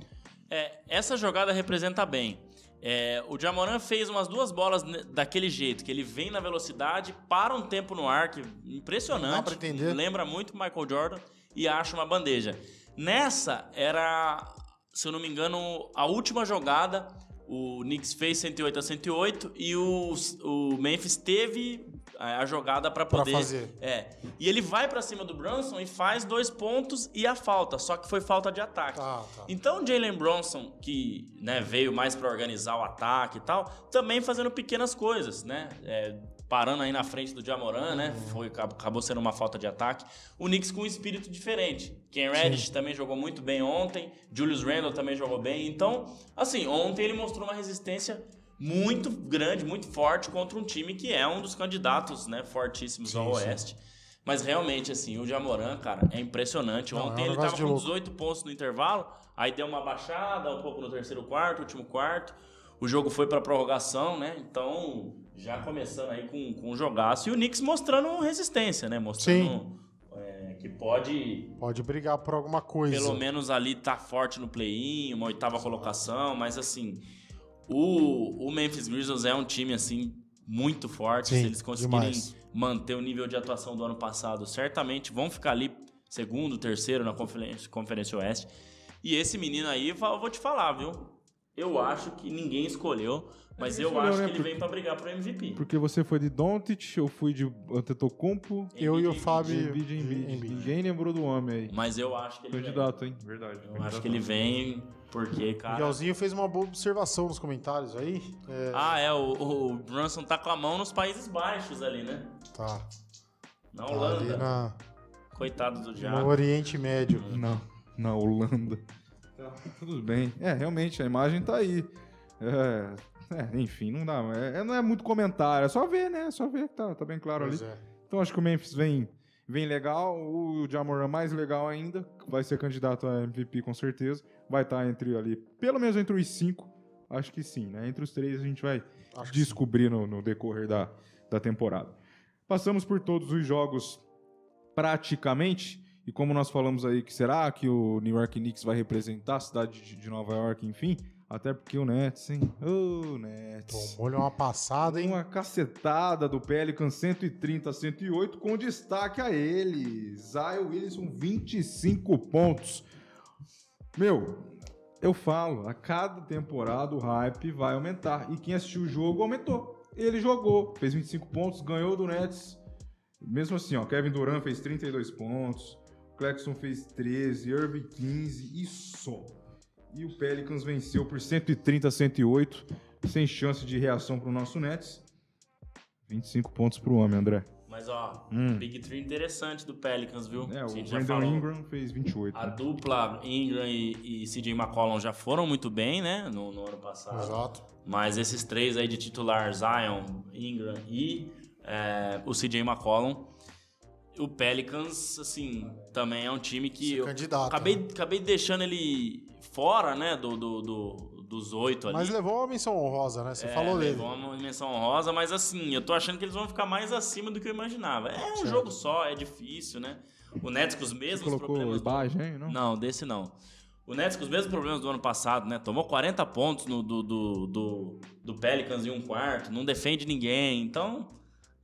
É, essa jogada representa bem. É, o Jamoran fez umas duas bolas daquele jeito, que ele vem na velocidade, para um tempo no ar, que impressionante. Dá pra entender. Lembra muito o Michael Jordan e acha uma bandeja. Nessa era, se eu não me engano, a última jogada. O Knicks fez 108 a 108 e o, o Memphis teve a a jogada para Pra poder fazer. É. E ele vai pra cima do Brunson e faz dois pontos e a falta, só que foi falta de ataque. Tá, tá. Então o Jalen Bronson, que né, veio mais pra organizar o ataque e tal, também fazendo pequenas coisas, né? É, parando aí na frente do Jamoran, né? Foi, acabou sendo uma falta de ataque. O Knicks com um espírito diferente. Ken Reddish também jogou muito bem ontem. Julius Randle também jogou bem. Então, assim, ontem ele mostrou uma resistência muito grande, muito forte contra um time que é um dos candidatos, né? Fortíssimos ao Sim, sim. Oeste. Mas realmente, assim, o Jamoran, cara, é impressionante. Não, Ontem é um ele tava com louco. 18 pontos no intervalo, aí deu uma baixada um pouco no terceiro quarto, último quarto. O jogo foi pra prorrogação, né? Então, já começando aí com, com um jogaço. E o Knicks mostrando resistência, né? Mostrando é, que pode, Pode brigar por alguma coisa. pelo menos ali, tá forte no play-in, uma oitava colocação. Mas, assim, o, o Memphis Grizzlies é um time, assim, muito forte. Sim, Se eles conseguirem demais. manter o nível de atuação do ano passado, certamente vão ficar ali segundo, terceiro na Conferência, Conferência Oeste. E esse menino aí, eu vou te falar, viu? Eu acho que ninguém escolheu, mas Ninguém eu escolheu, acho né? que ele Porque- vem pra brigar pro MVP. Porque você foi de Doncic, eu fui de Antetokounmpo, Eu e o Embiid, Fábio. Embiid, Embiid. Ninguém lembrou do homem aí. Mas eu acho que ele vem. Candidato, hein? Verdade. Eu acho que ele vem porque, O cara... Miguelzinho fez uma boa observação nos comentários aí. É, Ah, é, o, o Brunson tá com a mão nos Países Baixos ali, né? tá. Na Tá Holanda. ali na, Coitado do no Diabo. Oriente Médio. Não, na Holanda. Tá, tudo bem. É, realmente, a imagem tá aí. É, é, enfim, não dá. É, não é muito comentário, é só ver, né? É só ver que tá, tá bem claro Pois ali. é. Então acho que o Memphis vem, vem legal, o Jamoran mais legal ainda, vai ser candidato a MVP com certeza, vai estar entre ali, pelo menos entre os cinco, acho que sim, né? Entre os três a gente vai Acho descobrir no, no decorrer da, da temporada. Passamos por todos os jogos praticamente, e como nós falamos aí que será que o New York Knicks vai representar a cidade de, Nova York, enfim, até porque o Nets, hein? Ô, Nets. Tomou-lhe uma passada, hein? Uma cacetada do Pelican 130 a 108 com destaque a ele. Zion Williamson 25 pontos. Meu, eu falo, a cada temporada o hype vai aumentar. E quem assistiu o jogo aumentou. Ele jogou, fez 25 pontos, ganhou do Nets. Mesmo assim, ó, Kevin Durant fez 32 pontos, Claxton fez 13, Irving 15 e só. E o Pelicans venceu por 130 a 108, sem chance de reação para o nosso Nets. 25 pontos para o homem, André. Mas, ó, Hum. Big Three interessante do Pelicans, viu? É, o Brandon. Ingram fez 28. A né? dupla Ingram e, e CJ McCollum já foram muito bem, né? No, no ano passado. Exato. Mas esses três aí de titular, Zion, Ingram e é, o CJ McCollum, o Pelicans, assim, também é um time que Esse eu candidato, acabei, né? acabei deixando ele fora, né, do, do- do- dos oito ali. Mas levou uma menção honrosa, né? Você É, falou dele. levou uma menção honrosa, mas assim, eu tô achando que eles vão ficar mais acima do que eu imaginava. É um Certo. jogo só, é difícil, né? O Nets com os Você mesmos colocou problemas... do- imagem, não? não, desse não. O Nets com os mesmos problemas do ano passado, né? Tomou 40 pontos no, do, do, do, do Pelicans em um quarto, não defende ninguém. Então,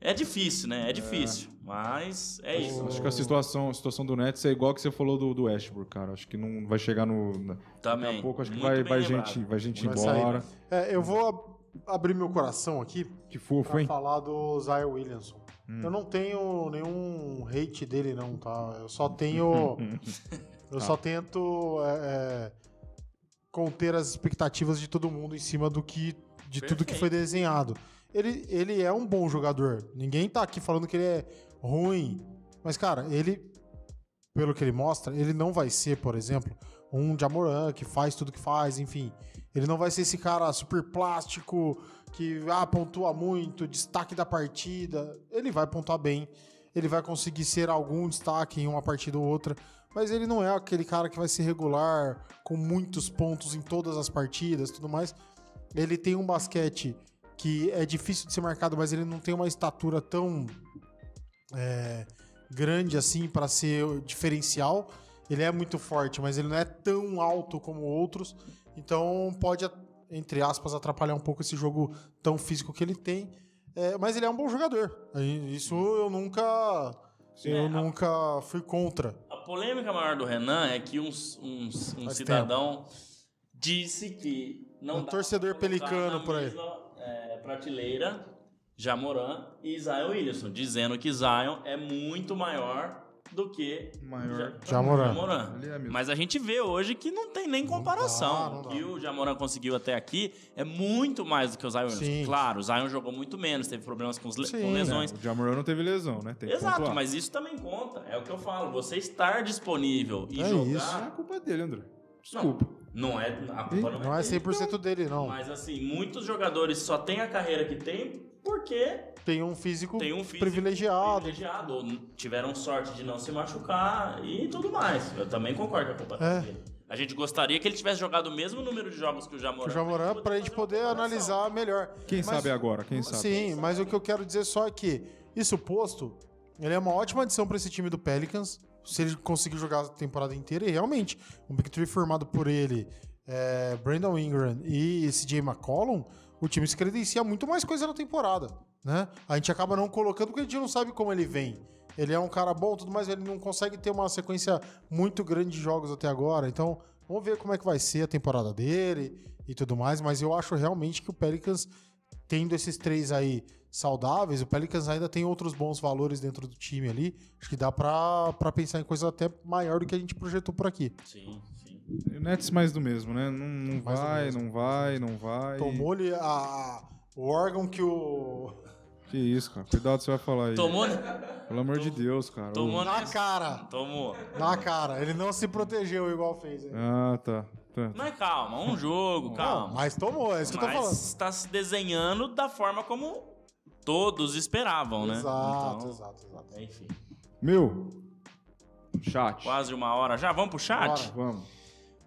é difícil, né? É difícil. Mas é isso. Acho que a situação, a situação do Nets é igual que você falou do, do Westbrook, cara. Acho que não vai chegar no. Também. Daqui a pouco acho que vai, vai lembrado. gente, vai gente Vai embora. né? É, eu vou ab- abrir meu coração aqui Que fofo, pra hein? falar do Zion Williamson. Hum. Eu não tenho nenhum hate dele, não, tá? Eu só tenho. eu só tento é, é, conter as expectativas de todo mundo em cima do que. de tudo que Perfeito. foi desenhado. Ele, ele é um bom jogador. Ninguém tá aqui falando que ele é ruim. Mas, cara, ele. Pelo que ele mostra, ele não vai ser, por exemplo, um Jamoran que faz tudo que faz, enfim. Ele não vai ser esse cara super plástico que ah, pontua muito, destaque da partida. Ele vai pontuar bem, ele vai conseguir ser algum destaque em uma partida ou outra, mas ele não é aquele cara que vai ser regular com muitos pontos em todas as partidas, tudo mais. Ele tem um basquete que é difícil de ser marcado, mas ele não tem uma estatura tão é, grande assim para ser diferencial. Ele é muito forte, mas ele não é tão alto como outros. Então pode, entre aspas, atrapalhar um pouco esse jogo tão físico que ele tem. É, mas ele é um bom jogador. Isso eu nunca. Eu É, a- nunca fui contra. A polêmica maior do Renan é que uns- uns- um Faz cidadão disse que não Um torcedor pelicano por aí. mesma, é, prateleira Jamoran e Zion Williamson, dizendo que Zion é muito maior do que Maior. Ja- Jamoran. Ele é. Mas a gente vê hoje que não tem nem comparação. dá, não o dá. que o Jamoran conseguiu até aqui é muito mais do que o Zion Williamson. Claro, o Zion jogou muito menos, teve problemas com, le- Sim. com lesões. O Jamoran não teve lesão, né? Tem Exato, mas isso também conta. É o que eu falo. Você estar disponível e É jogar. isso. Não é culpa dele, André. Desculpa. Não é. A culpa não, Não é dele. 100% dele, não. Mas assim, muitos jogadores só têm a carreira que tem porque Tem um físico, tem um físico privilegiado. privilegiado, ou tiveram sorte de não se machucar e tudo mais. Eu também concordo com a culpa É. dele. A gente gostaria que ele tivesse jogado o mesmo número de jogos que o Jamoran. O Jamoran pra gente fazer poder comparação. analisar melhor. Quem Mas- sabe agora? Quem sabe? Sim, mas o que eu quero dizer só é que isso posto, ele é uma ótima adição para esse time do Pelicans, se ele conseguir jogar a temporada inteira. E realmente, um Big Three formado por ele, é, Brandon Ingram e CJ McCollum, o time se credencia muito mais coisa na temporada, né? A gente acaba não colocando porque a gente não sabe como ele vem. Ele é um cara bom, tudo mais, ele não consegue ter uma sequência muito grande de jogos até agora. Então, vamos ver como é que vai ser a temporada dele e tudo mais. Mas eu acho realmente que o Pelicans tendo esses três aí saudáveis, o Pelicans ainda tem outros bons valores dentro do time ali. Acho que dá pra, pra pensar em coisa até maior do que a gente projetou por aqui. Sim, sim. O Nets mais do mesmo, né? Não, não vai, não vai, não vai. Tomou-lhe a- o órgão que o. Que isso, cara. Cuidado, você vai falar aí. Tomou? Pelo amor de Deus, cara. Tomou Na cara! Tomou. Na cara. Ele não se protegeu igual fez. aí. Ah, tá. tá. Mas calma, um jogo, Não, calma. mas tomou, é isso que eu tô falando. Mas está se desenhando da forma como todos esperavam, né? Exato, Então, exato, exato. Enfim, Meu, chat. quase uma hora já. Vamos pro chat? Bora. Vamos.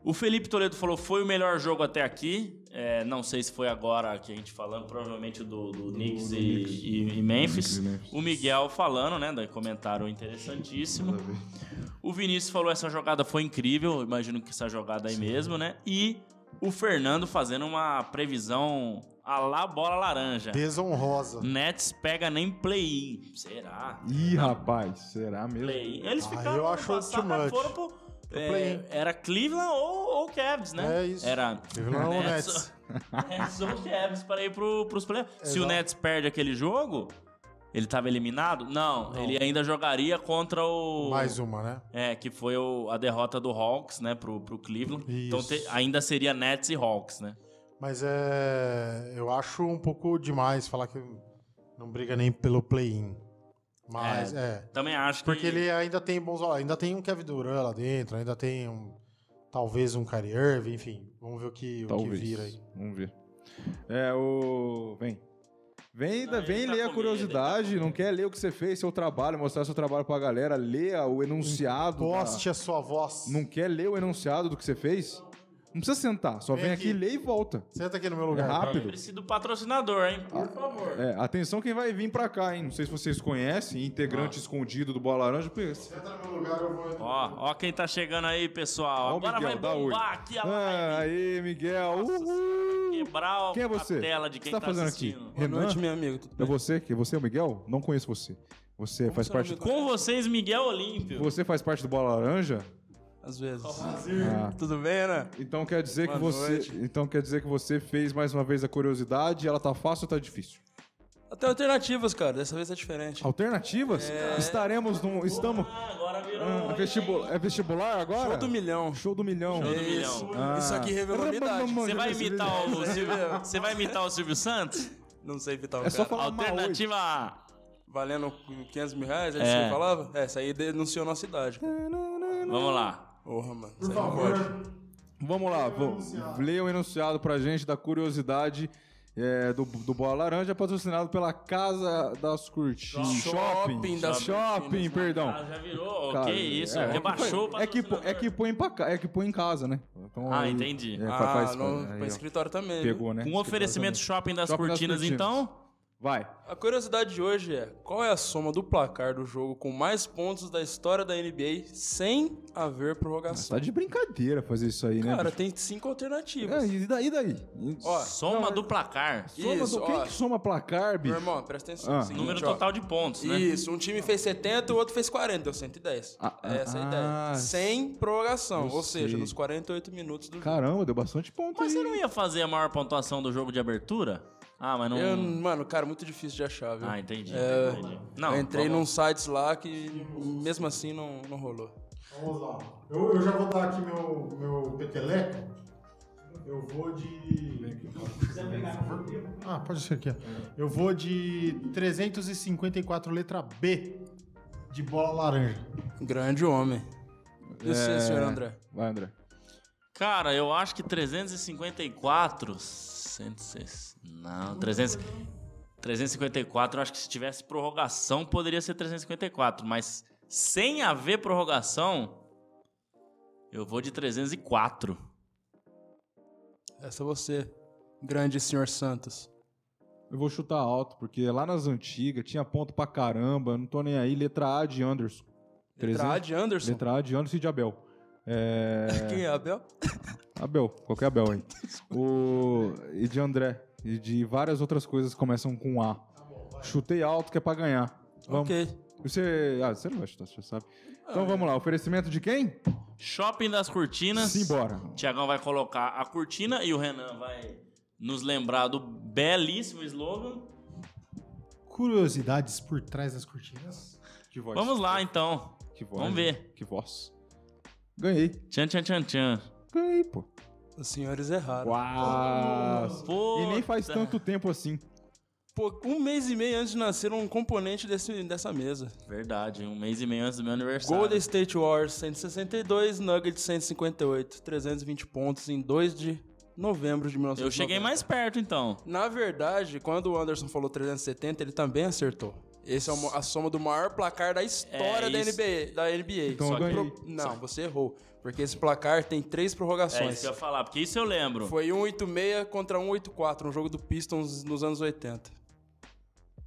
O Felipe Toledo falou foi o melhor jogo até aqui. É, não sei se foi agora que a gente falando, provavelmente do, do Knicks, do e, Knicks. e- e Memphis. E Memphis. O Miguel falando, né? daí Comentário interessantíssimo. O Vinícius falou essa jogada foi incrível. Imagino que essa jogada aí mesmo, né? E o Fernando fazendo uma previsão a lá bola laranja. Desonrosa. Nets pega nem play-in. Será? Ih, rapaz, será mesmo? Play-in. Eles Ah, ficaram eu acho passado, too much. foram pro. é, play-in. era Cleveland ou, ou Cavs, né? É isso. Era Cleveland ou Nets. Nets ou Cavs para ir pro, pros playoffs. Se o. Nets perde aquele jogo, ele tava eliminado? Não, Não. ele ainda jogaria contra o. Mais uma, né? É, que foi o- a derrota do Hawks, né, pro, pro Cleveland. Então Isso. te- ainda seria Nets e Hawks, né? Mas é. Eu acho um pouco demais falar que não briga nem pelo play-in. Mas é. Também acho que. Porque ele ainda tem bons. Ainda tem um Kevin Durant lá dentro, ainda tem um. Talvez um Kyrie Irving, enfim. Vamos ver o que, o que Talvez. vira aí. Vamos ver. É, o. Vem. Vem, Não, vem tá ler a com curiosidade, medo, tá não quer ler o que você fez, seu trabalho, mostrar seu trabalho pra galera, leia o enunciado. da- Poste a sua voz. Não quer ler o enunciado do que você fez? Não precisa sentar, só Vem vem, aqui, aqui. lê e volta. Senta aqui no meu lugar. É rápido. Lembre-se do patrocinador, hein? Por favor. É, atenção quem vai vir pra cá, hein? Não sei se vocês conhecem, integrante escondido do Bola Laranja. porque- Senta no meu lugar, eu vou. Ó, ó quem tá chegando aí, pessoal. Ó Agora Miguel, vai bombar aqui a Ah, live. aí, Miguel. Nossa Uhul. Quebrar Quem é você? a tela de quem você tá tá fazendo assistindo. aqui? Boa Renan? noite, meu amigo. Tudo É bem? você? Que você é o Miguel? Não conheço você. Você Como faz parte do... é? Com vocês, Miguel Olímpio. Você faz parte do Bola Laranja? Às vezes. Ah. Tudo bem, Ana? Então quer dizer que Boa você, noite. então quer dizer que você fez mais uma vez a curiosidade, ela tá fácil ou tá difícil? Até alternativas, cara. Dessa vez é diferente. Alternativas? Estaremos num, estamos Ah, agora virou. ah, vestibu- é vestibular agora? Show do milhão. Show do milhão. Show do Isso. milhão. Ah. Isso aqui revelou a idade. Você vai imitar o Silvio, Você vai imitar o Silvio Santos? Não sei evitar o É só falar. Alternativa A. Valendo 500 mil reais, é, É. isso que você falava? É, essa aí denunciou nossa idade. Vamos lá. Porra, mano. Por favor. pode. Vamos lá, vou, leia o enunciado pra gente da curiosidade é, do, do Bola Laranja, patrocinado pela Casa das Curtidas. Shopping das Shopping, Cortinas. perdão. Ah, já virou, Cara, que isso, é, rebaixou o é que, patrocinador. é que põe pra ca- é que põe em casa, né? Então, Ah, aí- entendi. É, Ah, faz, no, aí, pra ó, escritório também. pegou, né? Um oferecimento shopping das Shopping das cortinas, Cortinas. então. Vai. A curiosidade de hoje é: qual é a soma do placar do jogo com mais pontos da história da NBA sem haver prorrogação? Tá de brincadeira fazer isso aí, né? Cara, bicho? tem cinco alternativas. É, e daí, daí? Ó, Soma do placar. Soma isso, do, quem ó. que soma placar, bicho? Meu irmão, presta atenção. Ah. é o seguinte, Número ó. total de pontos, né? Isso, um time fez 70 o outro fez 40, deu 110. Ah, Essa é a ah, ideia. Sem prorrogação, ou seja, sei. nos 48 minutos do jogo. Caramba, deu bastante ponto Mas aí. você não ia fazer a maior pontuação do jogo de abertura? Ah, mas não. Eu, mano, cara, muito difícil de achar, viu? Ah, entendi. É, entendi. Não, eu entrei vamos- num sites lá que mesmo assim não, não rolou. Vamos lá. Eu, eu já vou dar aqui meu, meu peteleco. Eu vou de. Ah, pode ser aqui. Eu vou de 354 letra B de bola laranja. Grande homem. E você, É. senhor André? Vai, André. Cara, eu acho que 354. 106. Não, 300, 354, eu acho que se tivesse prorrogação poderia ser 354, mas sem haver prorrogação, eu vou de 304. Essa é você, grande senhor Santos. Eu vou chutar alto, porque lá nas antigas tinha ponto pra caramba. eu Não tô nem aí. Letra A de Anderson. Letra A de Anderson. Letra A de Anderson e de Abel. É... Quem é, Abel? Abel, qualquer Abel aí. O... E de André. E de várias outras coisas que começam com A. Chutei alto que é pra ganhar. Vamos. Ok. Você. Ah, você não vai chutar, você já sabe. Então vamos lá. Oferecimento de quem? Shopping das Cortinas. Simbora. Tiagão vai colocar a cortina e o Renan vai nos lembrar do belíssimo slogan. Curiosidades por trás das cortinas. Que voz. Vamos lá, então. Que voz. Vamos ver. Que voz. Ganhei. Tchan, tchan, tchan, tchan. Ganhei, pô. Os senhores erraram. Uau. Puta. E nem faz tanto tempo assim. Pô, um mês e meio antes de nascer um componente desse, dessa mesa. Verdade, um mês e meio antes do meu aniversário. Golden State Warriors 162, Nuggets 158, 320 pontos em 2 de novembro de 1990. Eu cheguei mais perto, então. Na verdade, quando o Anderson falou 370, ele também acertou. Esse é a soma do maior placar da história É, da. NBA, da NBA. Então Só que ganhei. pro- Não, você errou. Porque esse placar tem três É isso prorrogações. que eu ia falar, porque isso eu lembro. Foi 186 contra 184, um jogo do Pistons nos anos 80.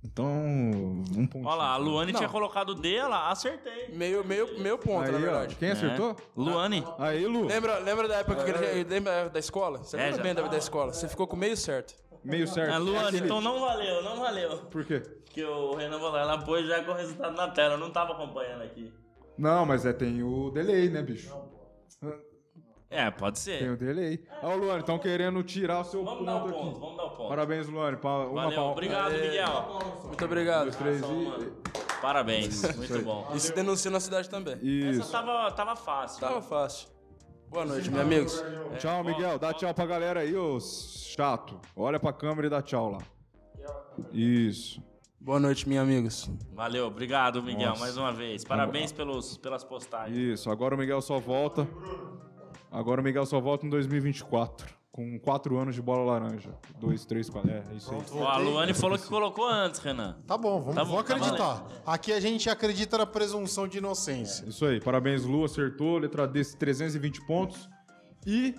Então, um ponto. Olha lá, a Luane Não. tinha colocado D, olha lá, acertei. Meio, meio, meio ponto, Aí, na ó, verdade. Quem acertou? É. Luane. Aí, Lu. Lembra, lembra da época que ele lembra da escola? Você É, lembra bem da, da escola? Você ficou com meio certo. Meio certo. A Luane, Aquele- então não valeu, não valeu. Por quê? Porque o Renan Valela pôs já com o resultado na tela, eu não tava acompanhando aqui. Não, mas é, tem o delay, né, bicho? É, pode Tem ser. o delay. Ó, Luane, estão querendo tirar o seu Vamos ponto dar o aqui. ponto, vamos dar o ponto. Parabéns, Luane. Pa- Uma Valeu, palma. obrigado, Miguel. Muito obrigado. Dois, três e... mano. Parabéns, muito bom. E se denuncia na cidade também. Essa Isso. tava, tava fácil. Tava fácil. Boa noite, meus amigos. Tchau, Miguel. Dá tchau pra galera aí, ô chato. Olha pra câmera e dá tchau lá. Isso. Boa noite, meus amigos. Valeu, obrigado, Miguel, Nossa. mais uma vez. Parabéns pelos, pelas postagens. Isso. Agora o Miguel só volta. Agora o Miguel só volta em 2024. Com quatro anos de bola laranja. Dois, três, quatro. É, é isso aí. Ó, a Luane falou que colocou antes, Renan. Tá bom, vamos, Tá bom, vamos tá acreditar. Aqui a gente acredita na presunção de inocência. Isso aí. Parabéns, Lu. Acertou. Letra D, 320 pontos. E.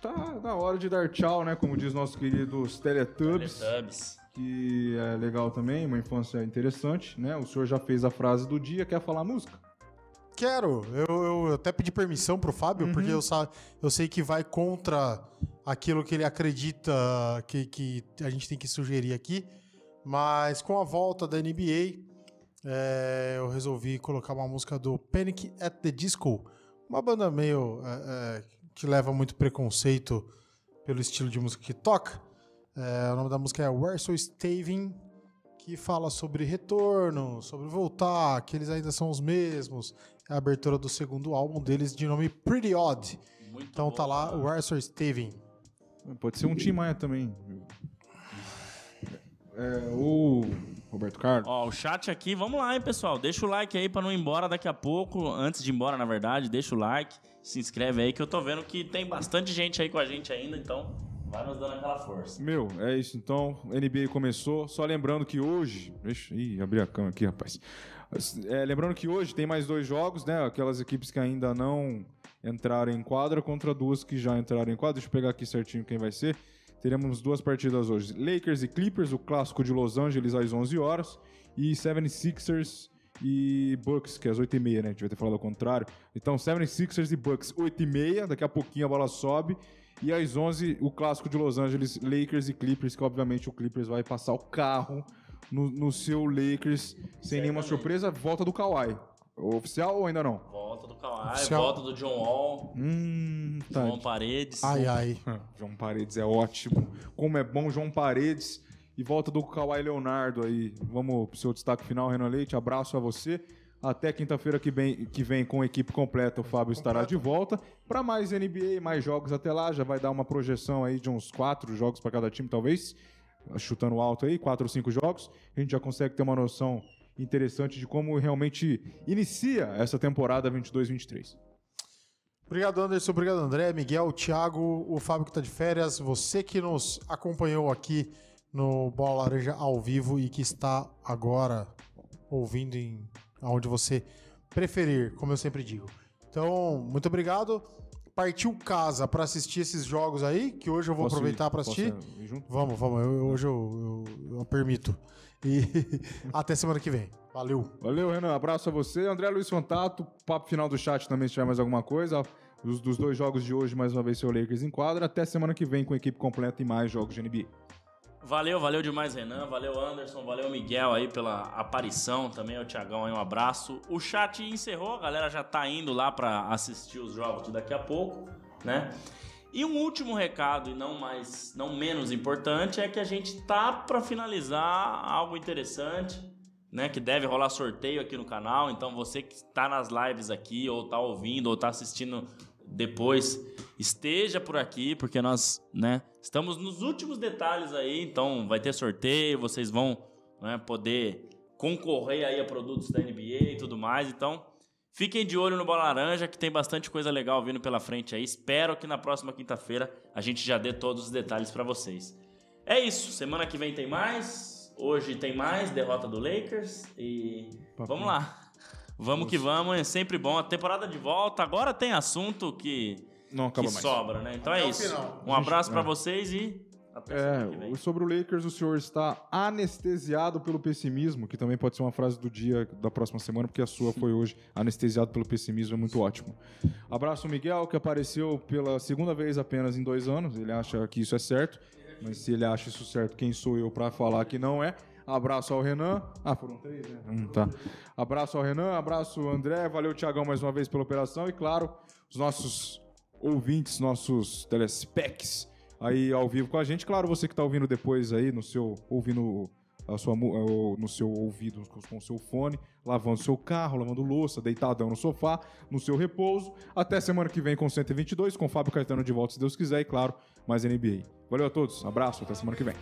Tá na hora de dar tchau, né? Como diz nossos queridos Teletubbies. Teletubbies. Que é legal também, uma infância interessante, né? O senhor já fez a frase do dia, quer falar música? Quero. Eu, eu até pedi permissão pro Fábio, porque eu, eu sei que vai contra aquilo que ele acredita que, que a gente tem que sugerir aqui. Mas com a volta da NBA, é, eu resolvi colocar uma música do Panic at the Disco. Uma banda meio. é, é, que leva muito preconceito pelo estilo de música que toca. O nome da música é Where So Staving, que fala sobre retorno, sobre voltar, que eles ainda são os mesmos. É a abertura do segundo álbum deles de nome Pretty Odd. Muito Então bom. tá lá, Where So Staving. Pode ser um Tim Maia também. É, o Roberto Carlos? Ó, o chat aqui, vamos lá, hein, pessoal. Deixa o like aí pra não ir embora daqui a pouco. Antes de ir embora, na verdade, deixa o like. Se inscreve aí que eu tô vendo que tem bastante gente aí com a gente ainda, então vai nos dando aquela força. Meu, é isso então. NBA começou. Só lembrando que hoje. Ixi, ih, abri a câmera aqui, rapaz. É, lembrando que hoje tem mais dois jogos, né? Aquelas equipes que ainda não entraram em quadra contra duas que já entraram em quadra. Deixa eu pegar aqui certinho quem vai ser. Teremos duas partidas hoje: Lakers e Clippers, o clássico de Los Angeles às 11 horas, e 76ers e Bucks, que é às 8h30, né? Devia ter falado ao contrário. Então, 76ers e Bucks, 8h30, daqui a pouquinho a bola sobe. E às 11 o clássico de Los Angeles, Lakers e Clippers, que obviamente o Clippers vai passar o carro no, no seu Lakers sem nenhuma surpresa. Volta do Kawhi. Oficial ou ainda não? Volta do Kawhi, Oficial. volta do John Wall, Hum, tá. João Paredes. Ai, ai. João Paredes é ótimo. Como é bom João Paredes. E volta do Kawhi Leonardo aí. Vamos pro seu destaque final, Renan Leite. Abraço a você. Até quinta-feira que vem, que vem com a equipe completa, o Fábio estará de volta. Para mais NBA, mais jogos até lá. Já vai dar uma projeção aí de uns quatro jogos para cada time, talvez. Chutando alto aí, quatro ou cinco jogos. A gente já consegue ter uma noção interessante de como realmente inicia essa temporada 22-23. Obrigado, Anderson. Obrigado, André, Miguel, Thiago, o Fábio que está de férias. Você que nos acompanhou aqui no Bola Laranja ao vivo e que está agora ouvindo em aonde você preferir, como eu sempre digo. Então, muito obrigado. Partiu casa para assistir esses jogos aí, que hoje eu vou Posso aproveitar para assistir. Vamos, vamos. eu- eu- hoje eu, eu- eu permito. E até semana que vem. Valeu. Valeu, Renan. Abraço a você. André Luiz Fantato, papo final do chat também, se tiver mais alguma coisa. Dos, dos dois jogos de hoje, mais uma vez, seu Lakers em quadra. Até semana que vem com a equipe completa e mais jogos de NBA. Valeu, valeu demais, Renan. Valeu, Anderson. Valeu, Miguel aí pela aparição. Também o Thiagão aí, um abraço. O chat encerrou, a galera já tá indo lá pra assistir os jogos de daqui a pouco, né? E um último recado, e não mais, não menos importante, é que a gente tá pra finalizar algo interessante, né? Que deve rolar sorteio aqui no canal. Então você que está nas lives aqui, ou tá ouvindo, ou tá assistindo depois, esteja por aqui, porque nós, né, estamos nos últimos detalhes aí, então vai ter sorteio, vocês vão né, poder concorrer aí a produtos da NBA e tudo mais, então fiquem de olho no Bola Laranja, que tem bastante coisa legal vindo pela frente aí, espero que na próxima quinta-feira a gente já dê todos os detalhes para vocês. É isso, semana que vem tem mais, hoje tem mais, derrota do Lakers, e vamos lá. Vamos que vamos, é sempre bom. A temporada de volta, agora tem assunto que, Não acaba que mais. sobra, né? Então Até é isso. final. Um abraço pra é. vocês e até É, sobre o Lakers, o senhor está anestesiado pelo pessimismo, que também pode ser uma frase do dia da próxima semana, porque a sua foi hoje. Anestesiado pelo pessimismo é muito ótimo. Abraço, Miguel, que apareceu pela segunda vez apenas em dois anos. Ele acha que isso é certo, mas se ele acha isso certo, quem sou eu para falar que não é? Abraço ao Renan. Ah, foram três, né? Hum, tá. Abraço ao Renan, abraço ao André, valeu, Tiagão, mais uma vez pela operação. E claro, os nossos ouvintes, nossos telespecs aí ao vivo com a gente. Claro, você que tá ouvindo depois aí no seu ouvindo a sua no seu ouvido com- o seu fone, lavando seu carro, lavando louça, deitadão no sofá, no seu repouso. Até semana que vem com 122 com Fábio Caetano de volta, se Deus quiser e claro, mais NBA. Valeu a todos. Abraço, até semana que vem.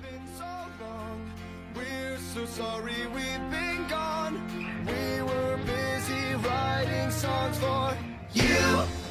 you.